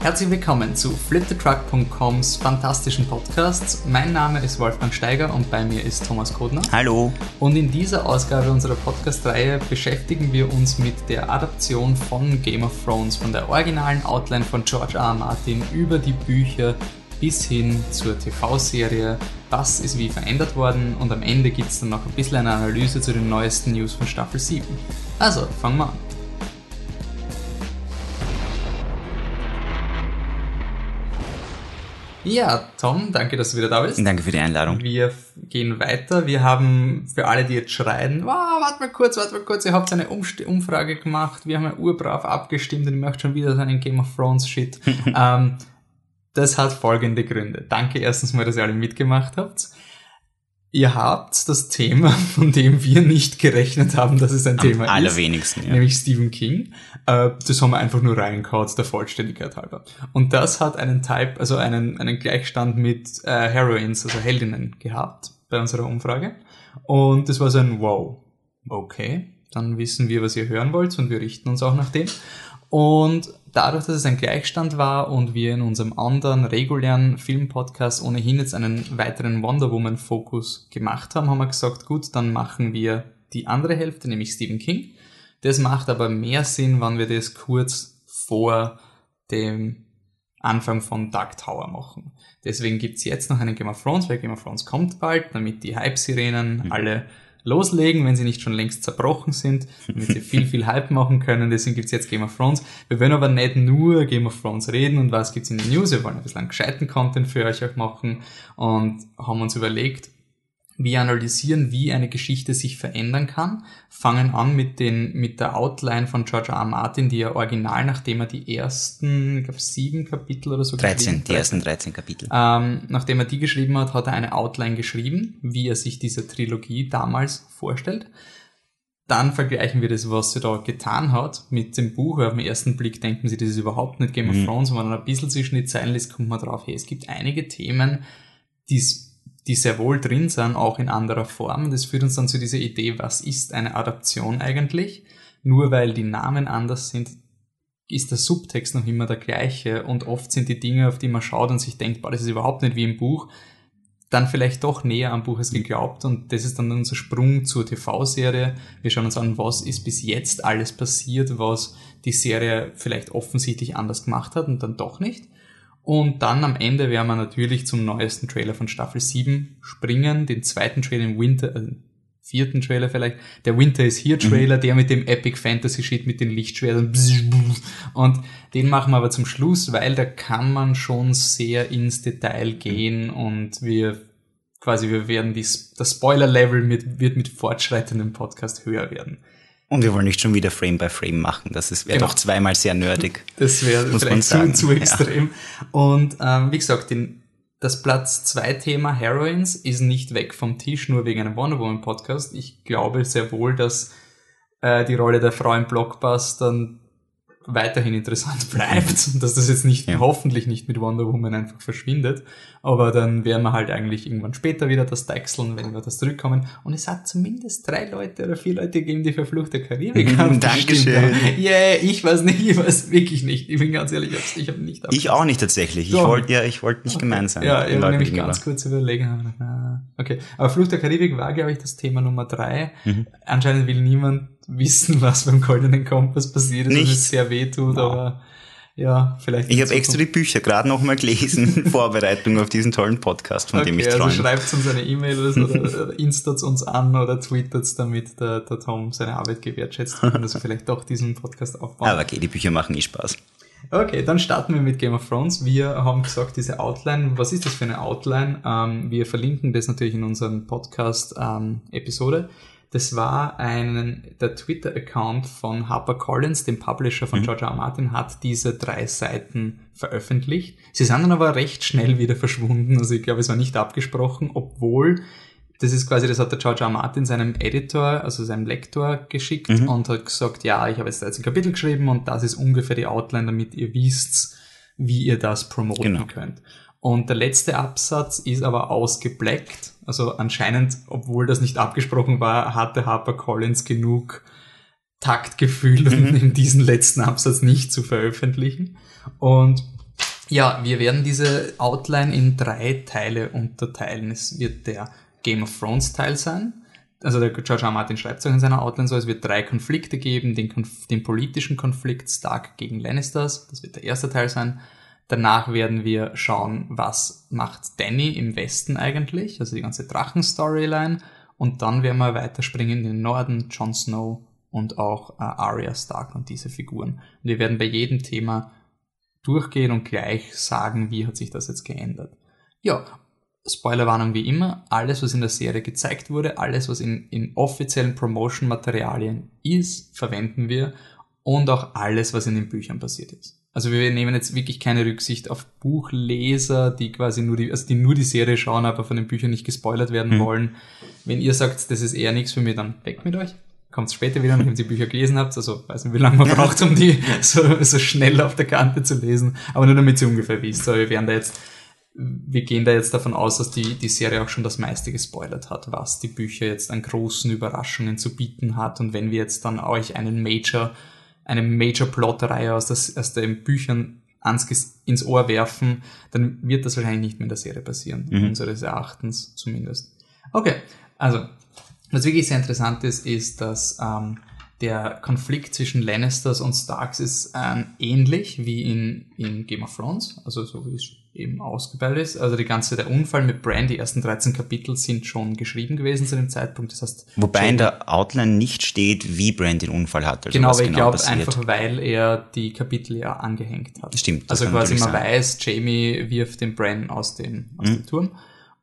Herzlich willkommen zu fliptetruck.coms fantastischen Podcasts. Mein Name ist Wolfgang Steiger und bei mir ist Thomas Kodner. Hallo. Und in dieser Ausgabe unserer Podcast-Reihe beschäftigen wir uns mit der Adaption von Game of Thrones, von der originalen Outline von George R. R. Martin über die Bücher bis hin zur TV-Serie. Was ist wie verändert worden und am Ende gibt es dann noch ein bisschen eine Analyse zu den neuesten News von Staffel 7. Also, fangen wir an. Ja, Tom, danke, dass du wieder da bist. Danke für die Einladung. Wir gehen weiter. Wir haben für alle, die jetzt schreien, wow, warte mal kurz, warte mal kurz, ihr habt eine Umst Umfrage gemacht, wir haben ja urbrav abgestimmt und ich möchte schon wieder so einen Game of Thrones Shit. ähm, das hat folgende Gründe. Danke erstens mal, dass ihr alle mitgemacht habt. Ihr habt das Thema, von dem wir nicht gerechnet haben, dass es ein Am Thema ist. allerwenigsten, ja. Nämlich Stephen King. Äh, das haben wir einfach nur reingehaut, der Vollständigkeit halber. Und das hat einen Type, also einen, einen Gleichstand mit äh, Heroines, also Heldinnen gehabt bei unserer Umfrage. Und das war so ein Wow. Okay, dann wissen wir, was ihr hören wollt und wir richten uns auch nach dem. Und dadurch, dass es ein Gleichstand war und wir in unserem anderen regulären Filmpodcast ohnehin jetzt einen weiteren Wonder Woman Fokus gemacht haben, haben wir gesagt, gut, dann machen wir die andere Hälfte, nämlich Stephen King. Das macht aber mehr Sinn, wenn wir das kurz vor dem Anfang von Dark Tower machen. Deswegen gibt's jetzt noch einen Game of Thrones, weil Game of Thrones kommt bald, damit die Hype-Sirenen Mhm. alle loslegen, wenn sie nicht schon längst zerbrochen sind, damit sie viel, viel Hype machen können. Deswegen gibt's jetzt Game of Thrones. Wir wollen aber nicht nur Game of Thrones reden und was gibt's in den News. Wir wollen ein bisschen gescheiten Content für euch auch machen und haben uns überlegt, wir analysieren, wie eine Geschichte sich verändern kann, fangen an mit den, mit der Outline von George R. R. Martin, die ja original, nachdem er die ersten, ich glaube, sieben Kapitel oder so 13, geschrieben- die ersten 13 Kapitel. ähm, nachdem er die geschrieben hat, hat er eine Outline geschrieben, wie er sich diese Trilogie damals vorstellt. Dann vergleichen wir das, was sie da getan hat, mit dem Buch. Auf den ersten Blick denken sie, das ist überhaupt nicht Game of Thrones. Und wenn man ein bisschen zwischen die Zeilen liest, kommt man drauf, hey, es gibt einige Themen, die's die sehr wohl drin sind, auch in anderer Form. Das führt uns dann zu dieser Idee, was ist eine Adaption eigentlich? Nur weil die Namen anders sind, ist der Subtext noch immer der gleiche und oft sind die Dinge, auf die man schaut und sich denkt, boah, das ist überhaupt nicht wie im Buch, dann vielleicht doch näher am Buch als geglaubt und das ist dann unser Sprung zur TV-Serie. Wir schauen uns an, was ist bis jetzt alles passiert, was die Serie vielleicht offensichtlich anders gemacht hat und dann doch nicht. Und dann am Ende werden wir natürlich zum neuesten Trailer von Staffel 7 springen, den zweiten Trailer im Winter, äh, vierten Trailer vielleicht, der Winter is Here Trailer, der mit dem Epic Fantasy Shit mit den Lichtschwertern und den machen wir aber zum Schluss, weil da kann man schon sehr ins Detail gehen und wir quasi wir werden die, das Spoiler Level mit, wird mit fortschreitendem Podcast höher werden. Und wir wollen nicht schon wieder Frame by Frame machen. Das ist- wäre Genau. doch zweimal sehr nerdig. Das wäre vielleicht zu, zu ja. extrem. Und ähm, wie gesagt, den, das Platz 2 Thema Heroines ist nicht weg vom Tisch, nur wegen einem Wonder Woman Podcast. Ich glaube sehr wohl, dass äh, die Rolle der Frau im Blockbustern weiterhin interessant bleibt und dass das jetzt nicht, Ja. hoffentlich nicht mit Wonder Woman einfach verschwindet. Aber dann werden wir halt eigentlich irgendwann später wieder das deichseln, wenn wir das zurückkommen. Und es hat zumindest drei Leute oder vier Leute gegeben, die verfluchte Karibik haben. Dankeschön. Yeah, ich weiß nicht, ich weiß wirklich nicht. Ich bin ganz ehrlich, ich habe nicht Ich auch nicht tatsächlich. Ich wollte ja, ich wollte nicht gemein sein. Ja, ich habe Leuten nämlich ganz kurz überlegen. gedacht, na, Okay, aber Flucht der Karibik war, glaube ich, das Thema Nummer drei. Mhm. Anscheinend will niemand wissen, was beim Goldenen Kompass passiert ist, Nicht. was es sehr weh tut, aber ja, vielleicht. Ich habe extra die Bücher gerade noch mal gelesen Vorbereitung auf diesen tollen Podcast, von dem Okay, ich also träume. schreibt uns eine E-Mail oder instat uns an oder tweetet damit der, der Tom seine Arbeit gewertschätzt und dass wir vielleicht doch diesen Podcast aufbauen. Aber okay, die Bücher machen eh Spaß. Okay, dann starten wir mit Game of Thrones. Wir haben gesagt, diese Outline, was ist das für eine Outline? Ähm, wir verlinken das natürlich in unserem Podcast-Episode. Das war ein, der Twitter-Account von HarperCollins, dem Publisher von George R. R. Martin, hat diese drei Seiten veröffentlicht. Sie sind dann aber recht schnell wieder verschwunden. Also ich glaube, es war nicht abgesprochen, obwohl das ist quasi, das hat der George R. R. Martin seinem Editor, also seinem Lektor geschickt und hat gesagt, ja, ich habe jetzt 13 Kapitel geschrieben und das ist ungefähr die Outline, damit ihr wisst, wie ihr das promoten Genau. könnt. Und der letzte Absatz ist aber ausgebleckt. Also anscheinend, obwohl das nicht abgesprochen war, hatte HarperCollins genug Taktgefühl, um in diesen letzten Absatz nicht zu veröffentlichen. Und ja, wir werden diese Outline in drei Teile unterteilen. Es wird der Game of Thrones Teil sein. Also der George R. R. Martin schreibt es auch in seiner Outline so, es wird drei Konflikte geben, den, Konf den politischen Konflikt Stark gegen Lannisters, das wird der erste Teil sein. Danach werden wir schauen, was macht Danny im Westen eigentlich, also die ganze Drachen-Storyline. Und dann werden wir weiterspringen in den Norden, Jon Snow und auch äh, Arya Stark und diese Figuren. Und wir werden bei jedem Thema durchgehen und gleich sagen, wie hat sich das jetzt geändert. Ja, Spoilerwarnung wie immer, alles, was in der Serie gezeigt wurde, alles, was in, in offiziellen Promotion-Materialien ist, verwenden wir und auch alles, was in den Büchern passiert ist. Also wir nehmen jetzt wirklich keine Rücksicht auf Buchleser, die quasi nur die, also die nur die Serie schauen, aber von den Büchern nicht gespoilert werden Mhm. wollen. Wenn ihr sagt, das ist eher nichts für mich, dann weg mit euch. Kommt später wieder, nachdem ihr die Bücher gelesen habt. Also weiß nicht, wie lange man braucht, um die so, so schnell auf der Kante zu lesen. Aber nur damit ihr ungefähr wisst. So, wir werden da jetzt wir gehen da jetzt davon aus, dass die, die Serie auch schon das meiste gespoilert hat, was die Bücher jetzt an großen Überraschungen zu bieten hat. Und wenn wir jetzt dann euch einen Major, eine Major-Plot-Reihe aus, das, aus den Büchern ans, ins Ohr werfen, dann wird das wahrscheinlich nicht mehr in der Serie passieren, Mhm. unseres Erachtens zumindest. Okay, also, was wirklich sehr interessant ist, ist, dass ähm, der Konflikt zwischen Lannisters und Starks ist ähm, ähnlich wie in, in Game of Thrones, also so wie es eben ausgebildet ist. Also die ganze, der Unfall mit Bran, die ersten 13 Kapitel sind schon geschrieben gewesen zu dem Zeitpunkt. Das heißt, Wobei in der Outline nicht steht, wie Brand den Unfall hat. Also genau, was aber ich genau glaube einfach, weil er die Kapitel ja angehängt hat. Stimmt, Also quasi man sein. weiß, Jamie wirft den Bran aus dem, aus Mhm. dem Turm.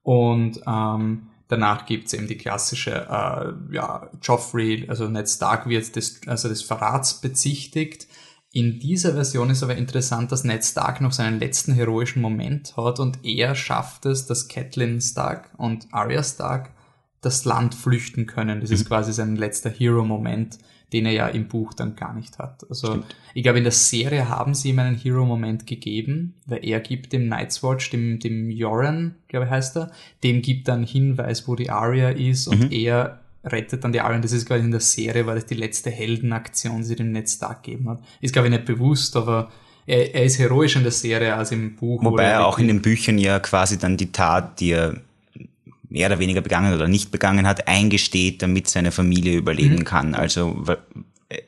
Und ähm, danach gibt's eben die klassische, äh, ja, Joffrey, also Ned Stark wird des, also des Verrats bezichtigt. In dieser Version ist aber interessant, dass Ned Stark noch seinen letzten heroischen Moment hat und er schafft es, dass Catelyn Stark und Arya Stark das Land flüchten können. Das Mhm. ist quasi sein letzter Hero-Moment, den er ja im Buch dann gar nicht hat. Also ich glaube, in der Serie haben sie ihm einen Hero-Moment gegeben, weil er gibt dem Night's Watch, dem, dem Joran, glaube ich heißt er, dem gibt dann Hinweis, wo die Arya ist und er rettet dann die Arya. Und das ist quasi in der Serie, weil das die letzte Heldenaktion, die sie dem Ned Stark gegeben hat. Ist, glaube ich, nicht bewusst, aber er, er ist heroisch in der Serie als im Buch. wo Wobei er auch in den Büchern ja quasi dann die Tat, die er mehr oder weniger begangen oder nicht begangen hat, eingesteht, damit seine Familie überleben Mhm. kann. Also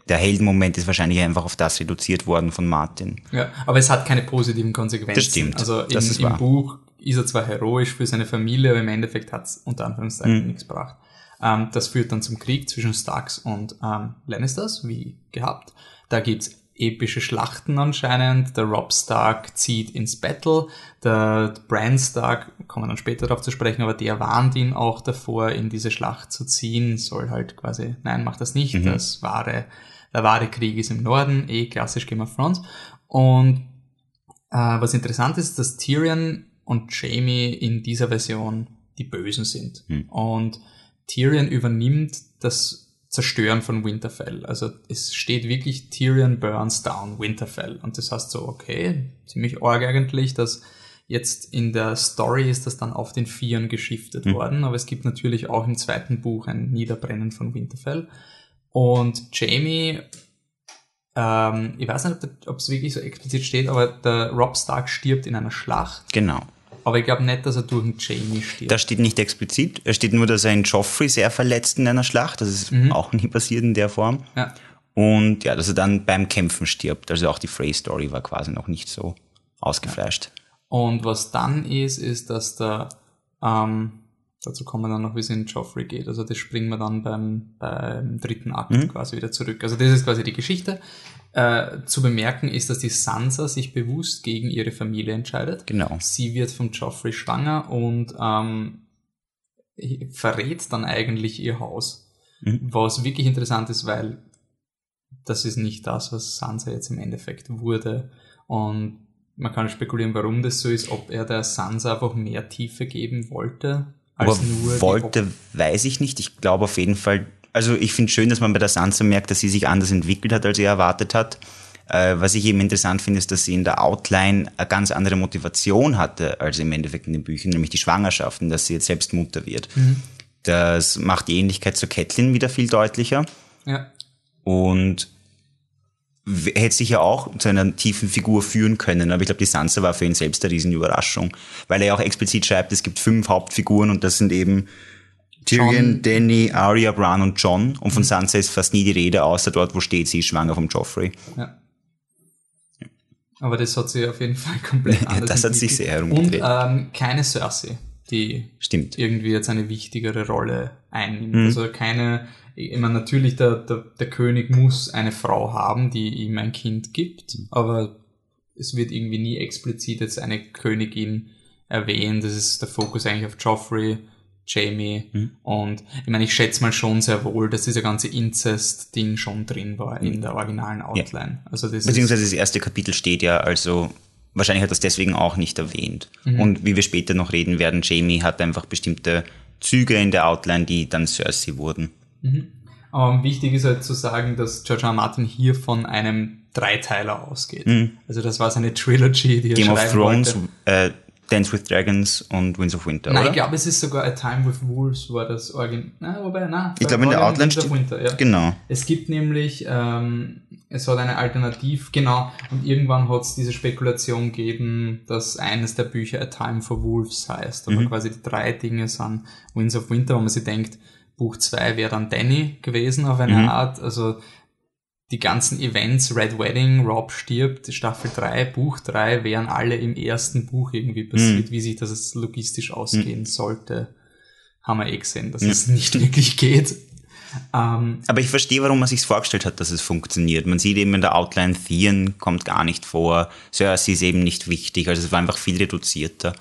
der Heldenmoment ist wahrscheinlich einfach auf das reduziert worden von Martin. Ja, aber es hat keine positiven Konsequenzen. Das stimmt, Also im, das ist im. Buch ist er zwar heroisch für seine Familie, aber im Endeffekt hat es unter Anführungszeichen Mhm. nichts gebracht. Ähm, das führt dann zum Krieg zwischen Starks und ähm, Lannisters, wie gehabt. Da gibt's epische Schlachten anscheinend. Der Rob Stark zieht ins Battle. Der Bran Stark, kommen wir dann später darauf zu sprechen, aber der warnt ihn auch davor, in diese Schlacht zu ziehen. Soll halt quasi, nein, mach das nicht. Das wahre, der wahre Krieg ist im Norden, eh klassisch Game of Thrones. Und äh, was interessant ist, dass Tyrion und Jamie in dieser Version die Bösen sind. Hm. Und Tyrion übernimmt das Zerstören von Winterfell. Also es steht wirklich Tyrion burns down Winterfell. Und das heißt so, okay, ziemlich arg eigentlich, dass jetzt in der Story ist das dann auf den Vieren geschiftet Hm. worden. Aber es gibt natürlich auch im zweiten Buch ein Niederbrennen von Winterfell. Und Jamie ähm, ich weiß nicht, ob es wirklich so explizit steht, aber der Rob Stark stirbt in einer Schlacht. Genau. Aber ich glaube nicht, dass er durch einen Jamie stirbt. Das steht nicht explizit. Es steht nur, dass er in Joffrey sehr verletzt in einer Schlacht. Das ist Mhm. auch nie passiert in der Form. ja. Und ja, dass er dann beim Kämpfen stirbt. Also auch die Frey-Story war quasi noch nicht so ausgefleischt. Und was dann ist, ist, dass der, ähm, dazu kommen wir dann noch, wie es in Joffrey geht. Also das springen wir dann beim, beim dritten Akt Mhm. quasi wieder zurück. Also das ist quasi die Geschichte. Äh, zu bemerken ist, dass die Sansa sich bewusst gegen ihre Familie entscheidet. Genau. Sie wird vom Joffrey schwanger und ähm, verrät dann eigentlich ihr Haus. Mhm. Was wirklich interessant ist, weil das ist nicht das, was Sansa jetzt im Endeffekt wurde. Und man kann spekulieren, warum das so ist, ob er der Sansa einfach mehr Tiefe geben wollte, als Aber nur wollte, weiß ich nicht. Ich glaube auf jeden Fall, also ich finde schön, dass man bei der Sansa merkt, dass sie sich anders entwickelt hat, als er erwartet hat. Äh, was ich eben interessant finde, ist, dass sie in der Outline eine ganz andere Motivation hatte als im Endeffekt in den Büchern, nämlich die Schwangerschaften, dass sie jetzt selbst Mutter wird. Mhm. Das macht die Ähnlichkeit zur Catelyn wieder viel deutlicher Ja. und hätte sicher auch zu einer tiefen Figur führen können, aber ich glaube, die Sansa war für ihn selbst eine riesen Überraschung, weil er ja auch explizit schreibt, es gibt fünf Hauptfiguren und das sind eben Tyrion. Danny, Arya, Bran und John und von Sansa ist fast nie die Rede, außer dort, wo steht, sie ist schwanger vom Joffrey. Ja. Aber das hat sich auf jeden Fall komplett Ja, anders das hat sich sehr herumgedreht. Und ähm, keine Cersei, die Stimmt. irgendwie jetzt eine wichtigere Rolle einnimmt. Mhm. Also keine, ich meine, natürlich der, der, der König muss eine Frau haben, die ihm ein Kind gibt, aber es wird irgendwie nie explizit jetzt eine Königin erwähnt. Das ist der Fokus eigentlich auf Joffrey, Jamie Mhm. und ich meine, ich schätze mal schon sehr wohl, dass dieser ganze Incest-Ding schon drin war in der originalen Outline. Also das ist, Beziehungsweise das erste Kapitel steht ja, also wahrscheinlich hat das deswegen auch nicht erwähnt. Mhm. Und wie wir später noch reden werden, Jamie hat einfach bestimmte Züge in der Outline, die dann Cersei wurden. Aber wichtig ist halt zu sagen, dass George R. R. Martin hier von einem Dreiteiler ausgeht. Also das war seine Trilogy, die er Mhm. Game of Thrones, äh, Dance with Dragons und Winds of Winter, Nein, oder? ich glaube, es ist sogar A Time with Wolves war das Origin. Na, wobei, na. Ich glaube, in der Outline steht, Winter, ja. genau. Es gibt nämlich, ähm, es hat eine Alternativ, genau, und irgendwann hat es diese Spekulation gegeben, dass eines der Bücher A Time for Wolves heißt. Aber quasi die drei Dinge sind Winds of Winter, wo man sich denkt, Buch 2 wäre dann Danny gewesen auf eine Art. Also die ganzen Events, Red Wedding, Rob stirbt, Staffel 3, Buch 3, wären alle im ersten Buch irgendwie passiert, wie sich das logistisch ausgehen sollte. Haben wir eh gesehen, dass es nicht wirklich geht. Ähm, Aber ich verstehe, warum man sich vorgestellt hat, dass es funktioniert. Man sieht eben in der Outline, Theon kommt gar nicht vor, Cersei ist eben nicht wichtig, also es war einfach viel reduzierter.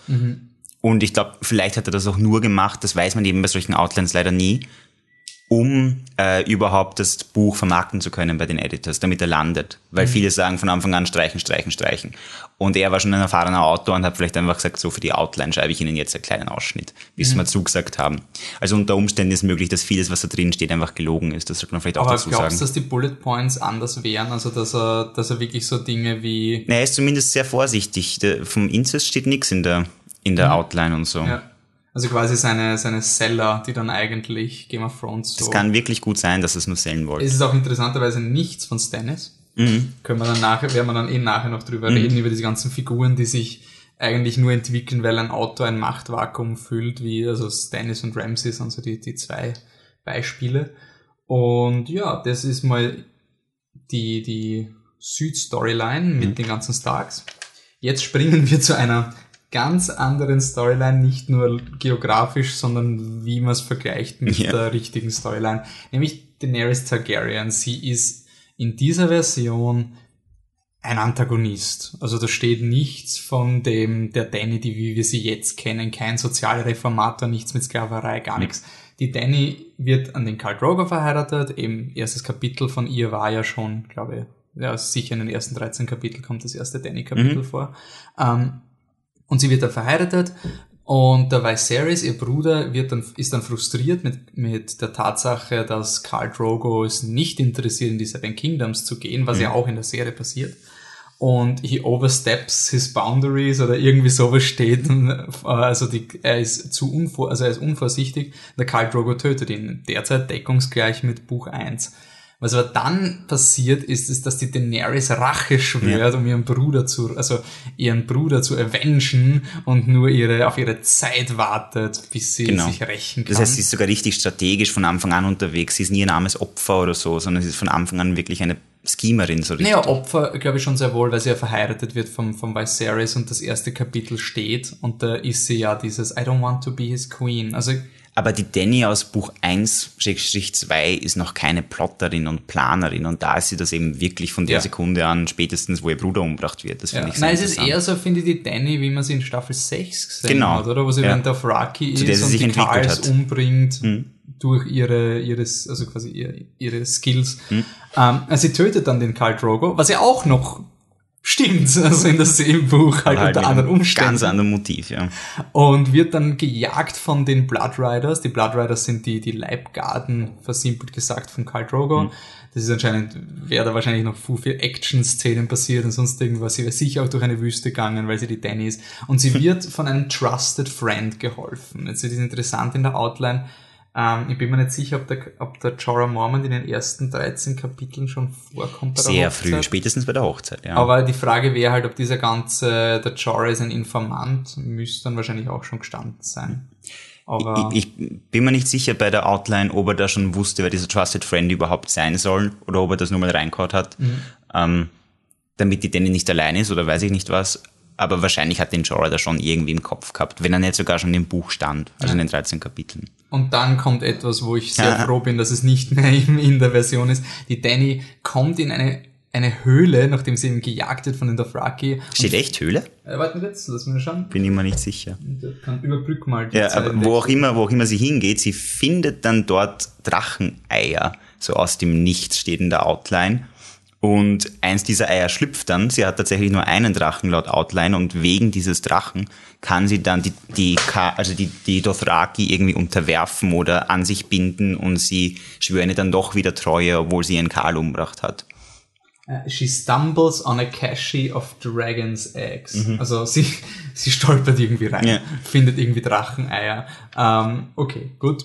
Und ich glaube, vielleicht hat er das auch nur gemacht, das weiß man eben bei solchen Outlines leider nie, um äh, überhaupt das Buch vermarkten zu können bei den Editors, damit er landet. Weil viele sagen von Anfang an streichen, streichen, streichen. Und er war schon ein erfahrener Autor und hat vielleicht einfach gesagt, so für die Outline schreibe ich Ihnen jetzt einen kleinen Ausschnitt, wie Sie es mal zugesagt haben. Also unter Umständen ist möglich, dass vieles, was da drin steht, einfach gelogen ist. Das sollte man vielleicht auch aber dazu glaubst sagen. du, dass die Bullet Points anders wären? Also, dass er, dass er wirklich so Dinge wie, Na, er ist zumindest sehr vorsichtig. Der, vom Incest steht nichts in der, in der Outline und so. Mhm. ja, also quasi seine, seine Seller, die dann eigentlich Game of Thrones so. Es kann wirklich gut sein, dass es nur sellen wollte. es ist auch interessanterweise nichts von Stannis. Mhm. Können wir dann nachher, werden wir dann eh nachher noch drüber reden, über diese ganzen Figuren, die sich eigentlich nur entwickeln, weil ein Autor ein Machtvakuum füllt, wie, also Stannis und Ramsay sind so die, die zwei Beispiele. Und ja, das ist mal die, die Süd-Storyline mit Mhm. den ganzen Starks. Jetzt springen wir zu einer ganz anderen Storyline, nicht nur geografisch, sondern wie man es vergleicht mit Ja. der richtigen Storyline, nämlich Daenerys Targaryen. Sie ist in dieser Version ein Antagonist. Also da steht nichts von dem, der Danny, die wie wir sie jetzt kennen, kein Sozialreformator, nichts mit Sklaverei, gar nichts. Die Danny wird an den Karl Drogo verheiratet, eben erstes Kapitel von ihr war ja schon, glaube ich, ja, sicher in den ersten 13 Kapiteln kommt das erste Danny-Kapitel vor. Ähm, und sie wird dann verheiratet und der Viserys, ihr Bruder, wird dann, ist dann frustriert mit, mit der Tatsache, dass Khal Drogo es nicht interessiert, in die Seven Kingdoms zu gehen, was ja auch in der Serie passiert. Und he oversteps his boundaries oder irgendwie sowas steht. Äh, Also die, er ist zu unvor, also er ist unvorsichtig. Der Khal Drogo tötet ihn. Derzeit deckungsgleich mit Buch 1. Was aber dann passiert ist, ist, dass die Daenerys Rache schwört, um ihren Bruder zu, also ihren Bruder zu avengen und nur ihre, auf ihre Zeit wartet, bis sie Genau. sich rächen kann. Das heißt, sie ist sogar richtig strategisch von Anfang an unterwegs. Sie ist nie ein armes Opfer oder so, sondern sie ist von Anfang an wirklich eine Schemerin, so richtig. Naja, Opfer, glaube ich, schon sehr wohl, weil sie ja verheiratet wird vom, vom Viserys und das erste Kapitel steht und da ist sie ja dieses I don't want to be his queen. Also, Aber die Danny aus Buch 1-2 ist noch keine Plotterin und Planerin und da ist sie das eben wirklich von der Ja. Sekunde an, spätestens wo ihr Bruder umgebracht wird. Das ja. finde ich sehr Nein, es ist eher so, finde ich, die Danny, wie man sie in Staffel 6 gesehen Genau. hat, oder? Wo sie Ja. während auf Rocky ist und sich die Karls hat. Mhm. umbringt durch ihre, ihres, also quasi ihre, ihre Skills. Mhm. Ähm, also sie tötet dann den Karl Drogo, was ja auch noch stimmt, also in dasselben Buch halt, Halt unter anderen Umständen. Ganz anderem Motiv, ja. und wird dann gejagt von den Blood Riders. Die Blood Riders sind die, die Leibgarden, versimpelt gesagt, von Khal Drogo. Das ist anscheinend, wäre da wahrscheinlich noch viel Action-Szenen passiert und sonst irgendwas. Sie wäre sicher auch durch eine Wüste gegangen, weil sie die Danny ist. Und sie wird von einem Trusted Friend geholfen. Jetzt ist es interessant in der Outline, ähm, ich bin mir nicht sicher, ob der, ob der Jorah Mormont in den ersten 13 Kapiteln schon vorkommt. Sehr früh, spätestens bei der Hochzeit, ja. Aber die Frage wäre halt, ob dieser ganze, der Jorah ist ein Informant, müsste dann wahrscheinlich auch schon gestanden sein. Aber ich, ich, bin mir nicht sicher bei der Outline, ob er da schon wusste, wer dieser Trusted Friend überhaupt sein soll oder ob er das nur mal reingehauen hat, mhm. ähm, damit die Danny nicht allein ist oder weiß ich nicht was. Aber wahrscheinlich hat den Jorah da schon irgendwie im Kopf gehabt, wenn er nicht sogar schon im Buch stand, also in den 13 Kapiteln. Und dann kommt etwas, wo ich sehr froh bin, dass es nicht mehr in der Version ist. Die Danny kommt in eine, eine Höhle, nachdem sie eben gejagt wird von den Dothraki. Steht echt Höhle? Äh, warte jetzt, lass mich schauen. Bin ich mir nicht sicher. Kann überbrück mal die Ja, Zeit aber wo auch immer, wo auch immer sie hingeht, sie findet dann dort Dracheneier. So aus dem Nichts steht in der Outline. Und eins dieser Eier schlüpft dann. Sie hat tatsächlich nur einen Drachen laut Outline und wegen dieses Drachen kann sie dann die, die, also die, die Dothraki irgendwie unterwerfen oder an sich binden und sie schwören dann doch wieder Treue, obwohl sie ihren Karl umgebracht hat. Uh, she stumbles on a cache of dragon's eggs. Mhm. Also sie, sie stolpert irgendwie rein, ja. findet irgendwie Dracheneier. Um, okay, gut,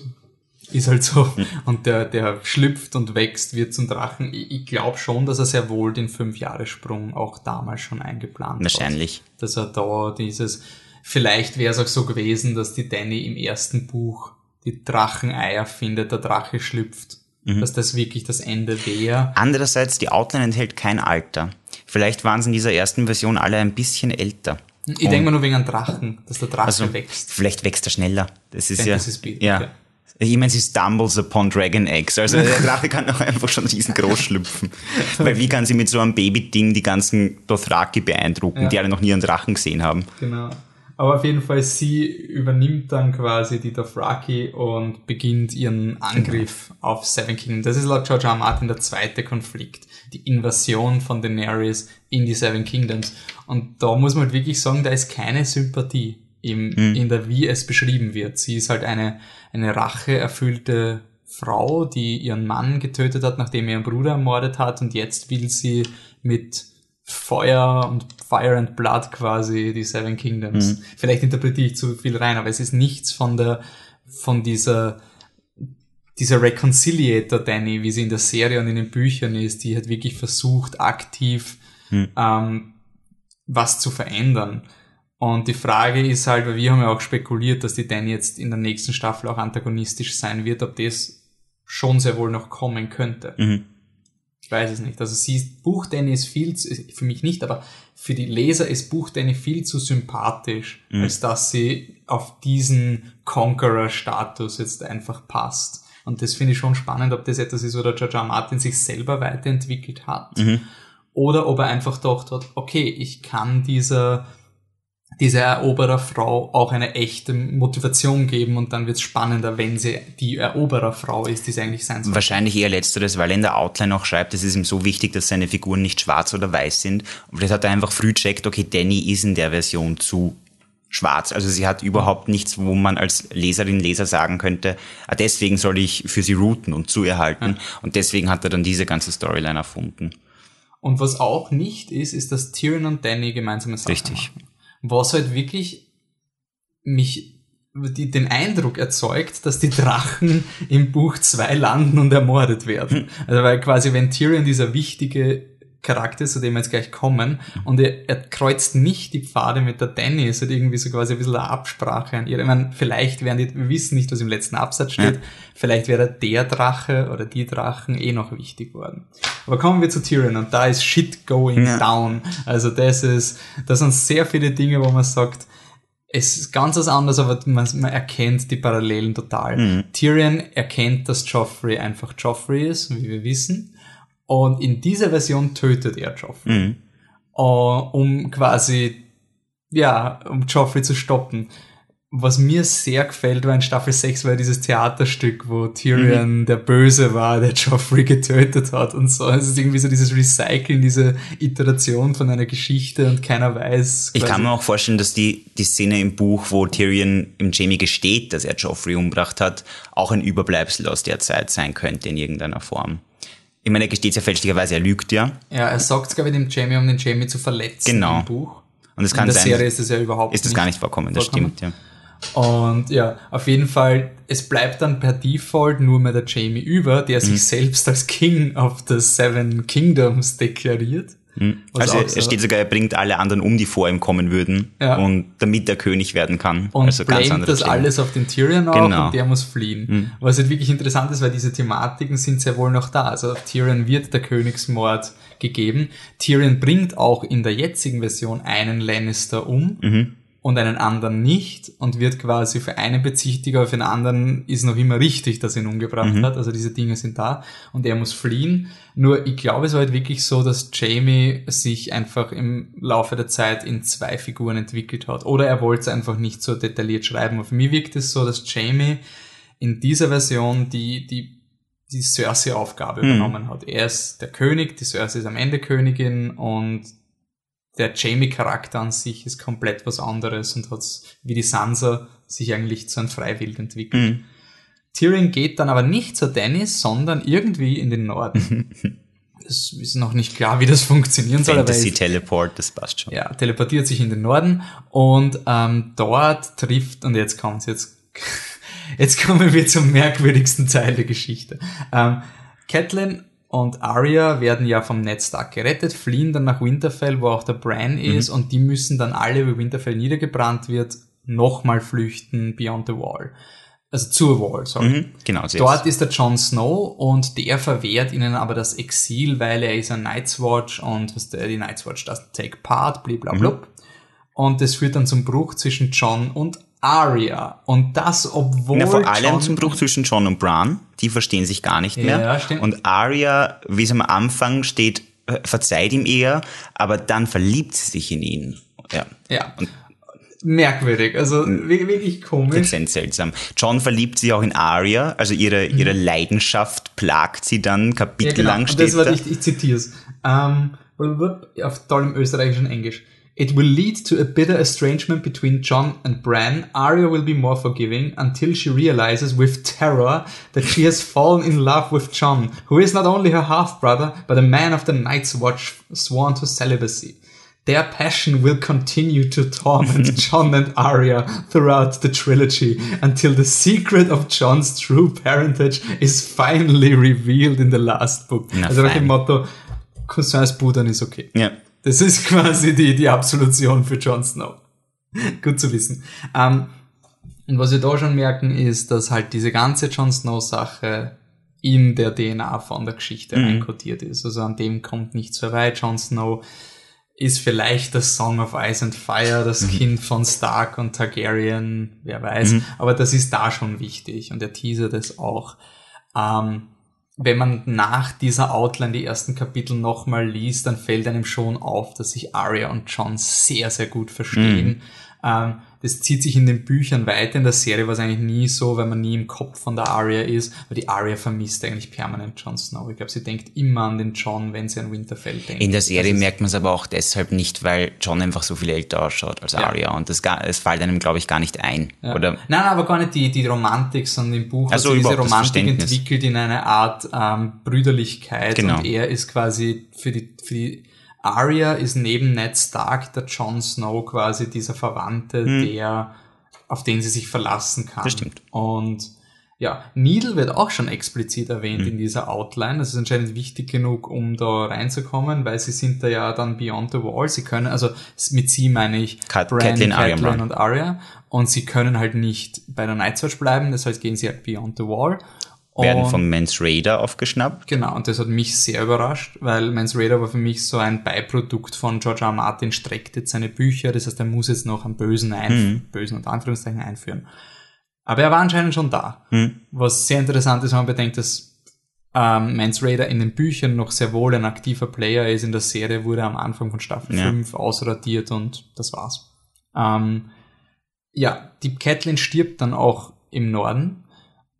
ist halt so. Und der, der schlüpft und wächst, wird zum Drachen. Ich, ich glaube schon, dass er sehr wohl den Fünf-Jahres-Sprung auch damals schon eingeplant Wahrscheinlich. hat. Wahrscheinlich. Dass er da dieses, vielleicht wäre es auch so gewesen, dass die Danny im ersten Buch die Dracheneier findet, der Drache schlüpft. Mhm. Dass das wirklich das Ende wäre. Andererseits, die Outline enthält kein Alter. Vielleicht waren sie in dieser ersten Version alle ein bisschen älter. Ich denke mal nur wegen einem Drachen, dass der Drache also, wächst. Vielleicht wächst er schneller. Das ist ja. Das ist ja. Okay. Ich meine, sie stumbles upon Dragon Eggs. Also der Drache kann auch einfach schon riesengroß schlüpfen. Weil wie kann sie mit so einem Baby-Ding die ganzen Dothraki beeindrucken, ja. die alle noch nie einen Drachen gesehen haben? Genau. Aber auf jeden Fall, sie übernimmt dann quasi die Dothraki und beginnt ihren Angriff genau. auf Seven Kingdoms. Das ist laut George R. Martin der zweite Konflikt. Die Invasion von Daenerys in die Seven Kingdoms. Und da muss man halt wirklich sagen, da ist keine Sympathie im, mhm. in der, wie es beschrieben wird. Sie ist halt eine, eine racheerfüllte Frau, die ihren Mann getötet hat, nachdem er ihren Bruder ermordet hat und jetzt will sie mit Feuer und Fire and Blood quasi die Seven Kingdoms. Mhm. Vielleicht interpretiere ich zu viel rein, aber es ist nichts von der, von dieser, dieser Reconciliator Danny, wie sie in der Serie und in den Büchern ist, die hat wirklich versucht, aktiv mhm. ähm, was zu verändern. Und die Frage ist halt, weil wir haben ja auch spekuliert, dass die Danny jetzt in der nächsten Staffel auch antagonistisch sein wird, ob das schon sehr wohl noch kommen könnte. Mhm. Ich weiß es nicht. Also sie, Buch Danny ist viel, zu, für mich nicht, aber für die Leser ist Buch Danny viel zu sympathisch, mhm. als dass sie auf diesen Conqueror-Status jetzt einfach passt. Und das finde ich schon spannend, ob das etwas ist, wo der George R. Martin sich selber weiterentwickelt hat. Mhm. Oder ob er einfach gedacht hat, okay, ich kann dieser diese Erobererfrau auch eine echte Motivation geben und dann wird es spannender, wenn sie die Erobererfrau ist, die sie eigentlich sein soll. Wahrscheinlich eher letzteres, weil er in der Outline auch schreibt, es ist ihm so wichtig, dass seine Figuren nicht schwarz oder weiß sind. Und vielleicht hat er einfach früh checkt, okay, Danny ist in der Version zu schwarz. Also sie hat überhaupt nichts, wo man als Leserin, Leser sagen könnte, ah, deswegen soll ich für sie routen und zu ihr halten. Ja. Und deswegen hat er dann diese ganze Storyline erfunden. Und was auch nicht ist, ist, dass Tyrion und Danny gemeinsame Sachen Richtig. machen was halt wirklich mich die, den Eindruck erzeugt, dass die Drachen im Buch 2 landen und ermordet werden. Hm. Also weil quasi, wenn Tyrion dieser wichtige Charakter, zu dem wir jetzt gleich kommen, und er, er kreuzt nicht die Pfade mit der Danny, es hat irgendwie so quasi ein bisschen eine Absprache an ihr. Ich meine, vielleicht wären die, wir wissen nicht, was im letzten Absatz steht, ja. vielleicht wäre der Drache oder die Drachen eh noch wichtig worden. Aber kommen wir zu Tyrion und da ist shit going ja. down. Also das ist, das sind sehr viele Dinge, wo man sagt, es ist ganz was anderes, aber man, man erkennt die Parallelen total. Mhm. Tyrion erkennt, dass Joffrey einfach Joffrey ist, wie wir wissen. Und in dieser Version tötet er Joffrey. Mhm. Uh, um quasi, ja, um Joffrey zu stoppen. Was mir sehr gefällt war in Staffel 6 war dieses Theaterstück, wo Tyrion mhm. der Böse war, der Joffrey getötet hat und so. Es ist irgendwie so dieses Recyceln, diese Iteration von einer Geschichte und keiner weiß. Ich kann mir auch vorstellen, dass die, die Szene im Buch, wo Tyrion im Jamie gesteht, dass er Joffrey umgebracht hat, auch ein Überbleibsel aus der Zeit sein könnte in irgendeiner Form. Ich meine, er gesteht ja fälschlicherweise, er lügt ja. Ja, er sagt es, glaube ich, dem Jamie, um den Jamie zu verletzen Genau. im Buch. Und es kann In der sein, Serie ist es ja überhaupt ist das gar nicht vorkommen, das vorkommen. stimmt, ja. Und ja, auf jeden Fall, es bleibt dann per Default nur mehr der Jamie über, der Mhm. sich selbst als King of the Seven Kingdoms deklariert. Was Also auch er so- steht sogar, er bringt alle anderen um, die vor ihm kommen würden. Ja. Und damit er König werden kann. Und also ganz andere das Themen. alles auf den Tyrion auch Genau. und der muss fliehen. Was halt wirklich interessant ist, weil diese Thematiken sind sehr wohl noch da. Also Tyrion wird der Königsmord gegeben. Tyrion bringt auch in der jetzigen Version einen Lannister um und einen anderen nicht und wird quasi für einen bezichtigt, aber für den anderen ist noch immer richtig, dass er ihn umgebracht hat. Also diese Dinge sind da und er muss fliehen. Nur ich glaube, es war halt wirklich so, dass Jamie sich einfach im Laufe der Zeit in zwei Figuren entwickelt hat. Oder er wollte es einfach nicht so detailliert schreiben. Für mich wirkt es so, dass Jamie in dieser Version die, die, die Cersei-Aufgabe übernommen hat. Er ist der König, die Cersei ist am Ende Königin und der Jamie-Charakter an sich ist komplett was anderes und hat wie die Sansa sich eigentlich zu einem Freiwild entwickelt. Tyrion geht dann aber nicht zu Dennis, sondern irgendwie in den Norden. Es ist noch nicht klar, wie das funktionieren soll, Fantasy Teleport, das passt schon. ja, teleportiert sich in den Norden und ähm, dort trifft, und jetzt kommt's, jetzt, jetzt kommen wir zum merkwürdigsten Teil der Geschichte. Ähm, Catelyn und Arya werden ja vom Ned Stark gerettet, fliehen dann nach Winterfell, wo auch der Bran ist, und die müssen dann alle, wie Winterfell niedergebrannt wird, nochmal flüchten beyond the wall. Also zur Wall, sorry. Mhm, genau, so Dort ist der Jon Snow und der verwehrt ihnen aber das Exil, weil er ist ein Night's Watch und was der, die Night's Watch doesn't take part, blablabla. Und das führt dann zum Bruch zwischen Jon und Arya. Und das, obwohl Na, vor allem Jon- zum Bruch zwischen John und Bran. Die verstehen sich gar nicht mehr. Ja, stimmt. Und Arya, wie es am Anfang steht, äh, verzeiht ihm eher, aber dann verliebt sie sich in ihn. Ja. Ja. Merkwürdig, also Hm. wir- wirklich komisch. Dezent seltsam. John verliebt sich auch in Arya, also ihre, ihre Leidenschaft plagt sie dann, Mhm. Ja, kapitellang genau. Und steht das war, da. ich, ich zitiere es. Ähm, auf tollem österreichischen Englisch. It will lead to a bitter estrangement between John and Bran. Arya will be more forgiving until she realizes with terror that she has fallen in love with John, who is not only her half-brother, but a man of the Night's Watch sworn to celibacy. Their passion will continue to torment John and Arya throughout the trilogy until the secret of John's true parentage is finally revealed in the last book. Also nach dem Motto, Cousins Pudern ist okay. Ja. Das ist quasi die, die Absolution für Jon Snow. Gut zu wissen. Ähm, und was wir da schon merken, ist, dass halt diese ganze Jon Snow-Sache in der DNA von der Geschichte einkodiert ist. Also an dem kommt nichts vorbei. Jon Snow ist vielleicht das Song of Ice and Fire, das Kind von Stark und Targaryen, wer weiß. Aber das ist da schon wichtig und der Teaser das auch. Ähm, wenn man nach dieser Outline die ersten Kapitel nochmal liest, dann fällt einem schon auf, dass sich Arya und John sehr, sehr gut verstehen. Ähm, das zieht sich in den Büchern weiter. In der Serie war es eigentlich nie so, weil man nie im Kopf von der Arya ist, weil die Arya vermisst eigentlich permanent Jon Snow. Ich glaube, sie denkt immer an den John, wenn sie an Winterfell denkt. In der Serie Das ist- merkt man es aber auch deshalb nicht, weil John einfach so viel älter ausschaut als Arya und das, es fällt einem, glaube ich, gar nicht ein. Ja. Oder Nein, nein, aber gar nicht die, die Romantik, sondern im Buch hat sie diese das Romantik entwickelt in eine Art ähm, Brüderlichkeit Genau. und er ist quasi für die, für die Arya ist neben Ned Stark der Jon Snow quasi dieser Verwandte, der auf den sie sich verlassen kann. Das stimmt. Und ja, Needle wird auch schon explizit erwähnt Hm. in dieser Outline. Das ist anscheinend wichtig genug, um da reinzukommen, weil sie sind da ja dann beyond the wall. Sie können, also mit sie meine ich Kat- Catelyn, Arya und Catelyn Bran. und Arya. Und sie können halt nicht bei der Night's Watch bleiben, das heißt gehen sie halt beyond the wall. Werden Und- Mans Raider aufgeschnappt. Genau, und das hat mich sehr überrascht, weil Mans Raider war für mich so ein Beiprodukt von George R. R. Martin, streckt jetzt seine Bücher, das heißt, er muss jetzt noch einen Bösen, ein, Bösen und Anführungszeichen einführen. Aber er war anscheinend schon da. Was sehr interessant ist, wenn man bedenkt, dass ähm, Mans Raider in den Büchern noch sehr wohl ein aktiver Player ist. In der Serie wurde er am Anfang von Staffel Ja. 5 ausradiert und das war's. Ähm, ja, die Catelyn stirbt dann auch im Norden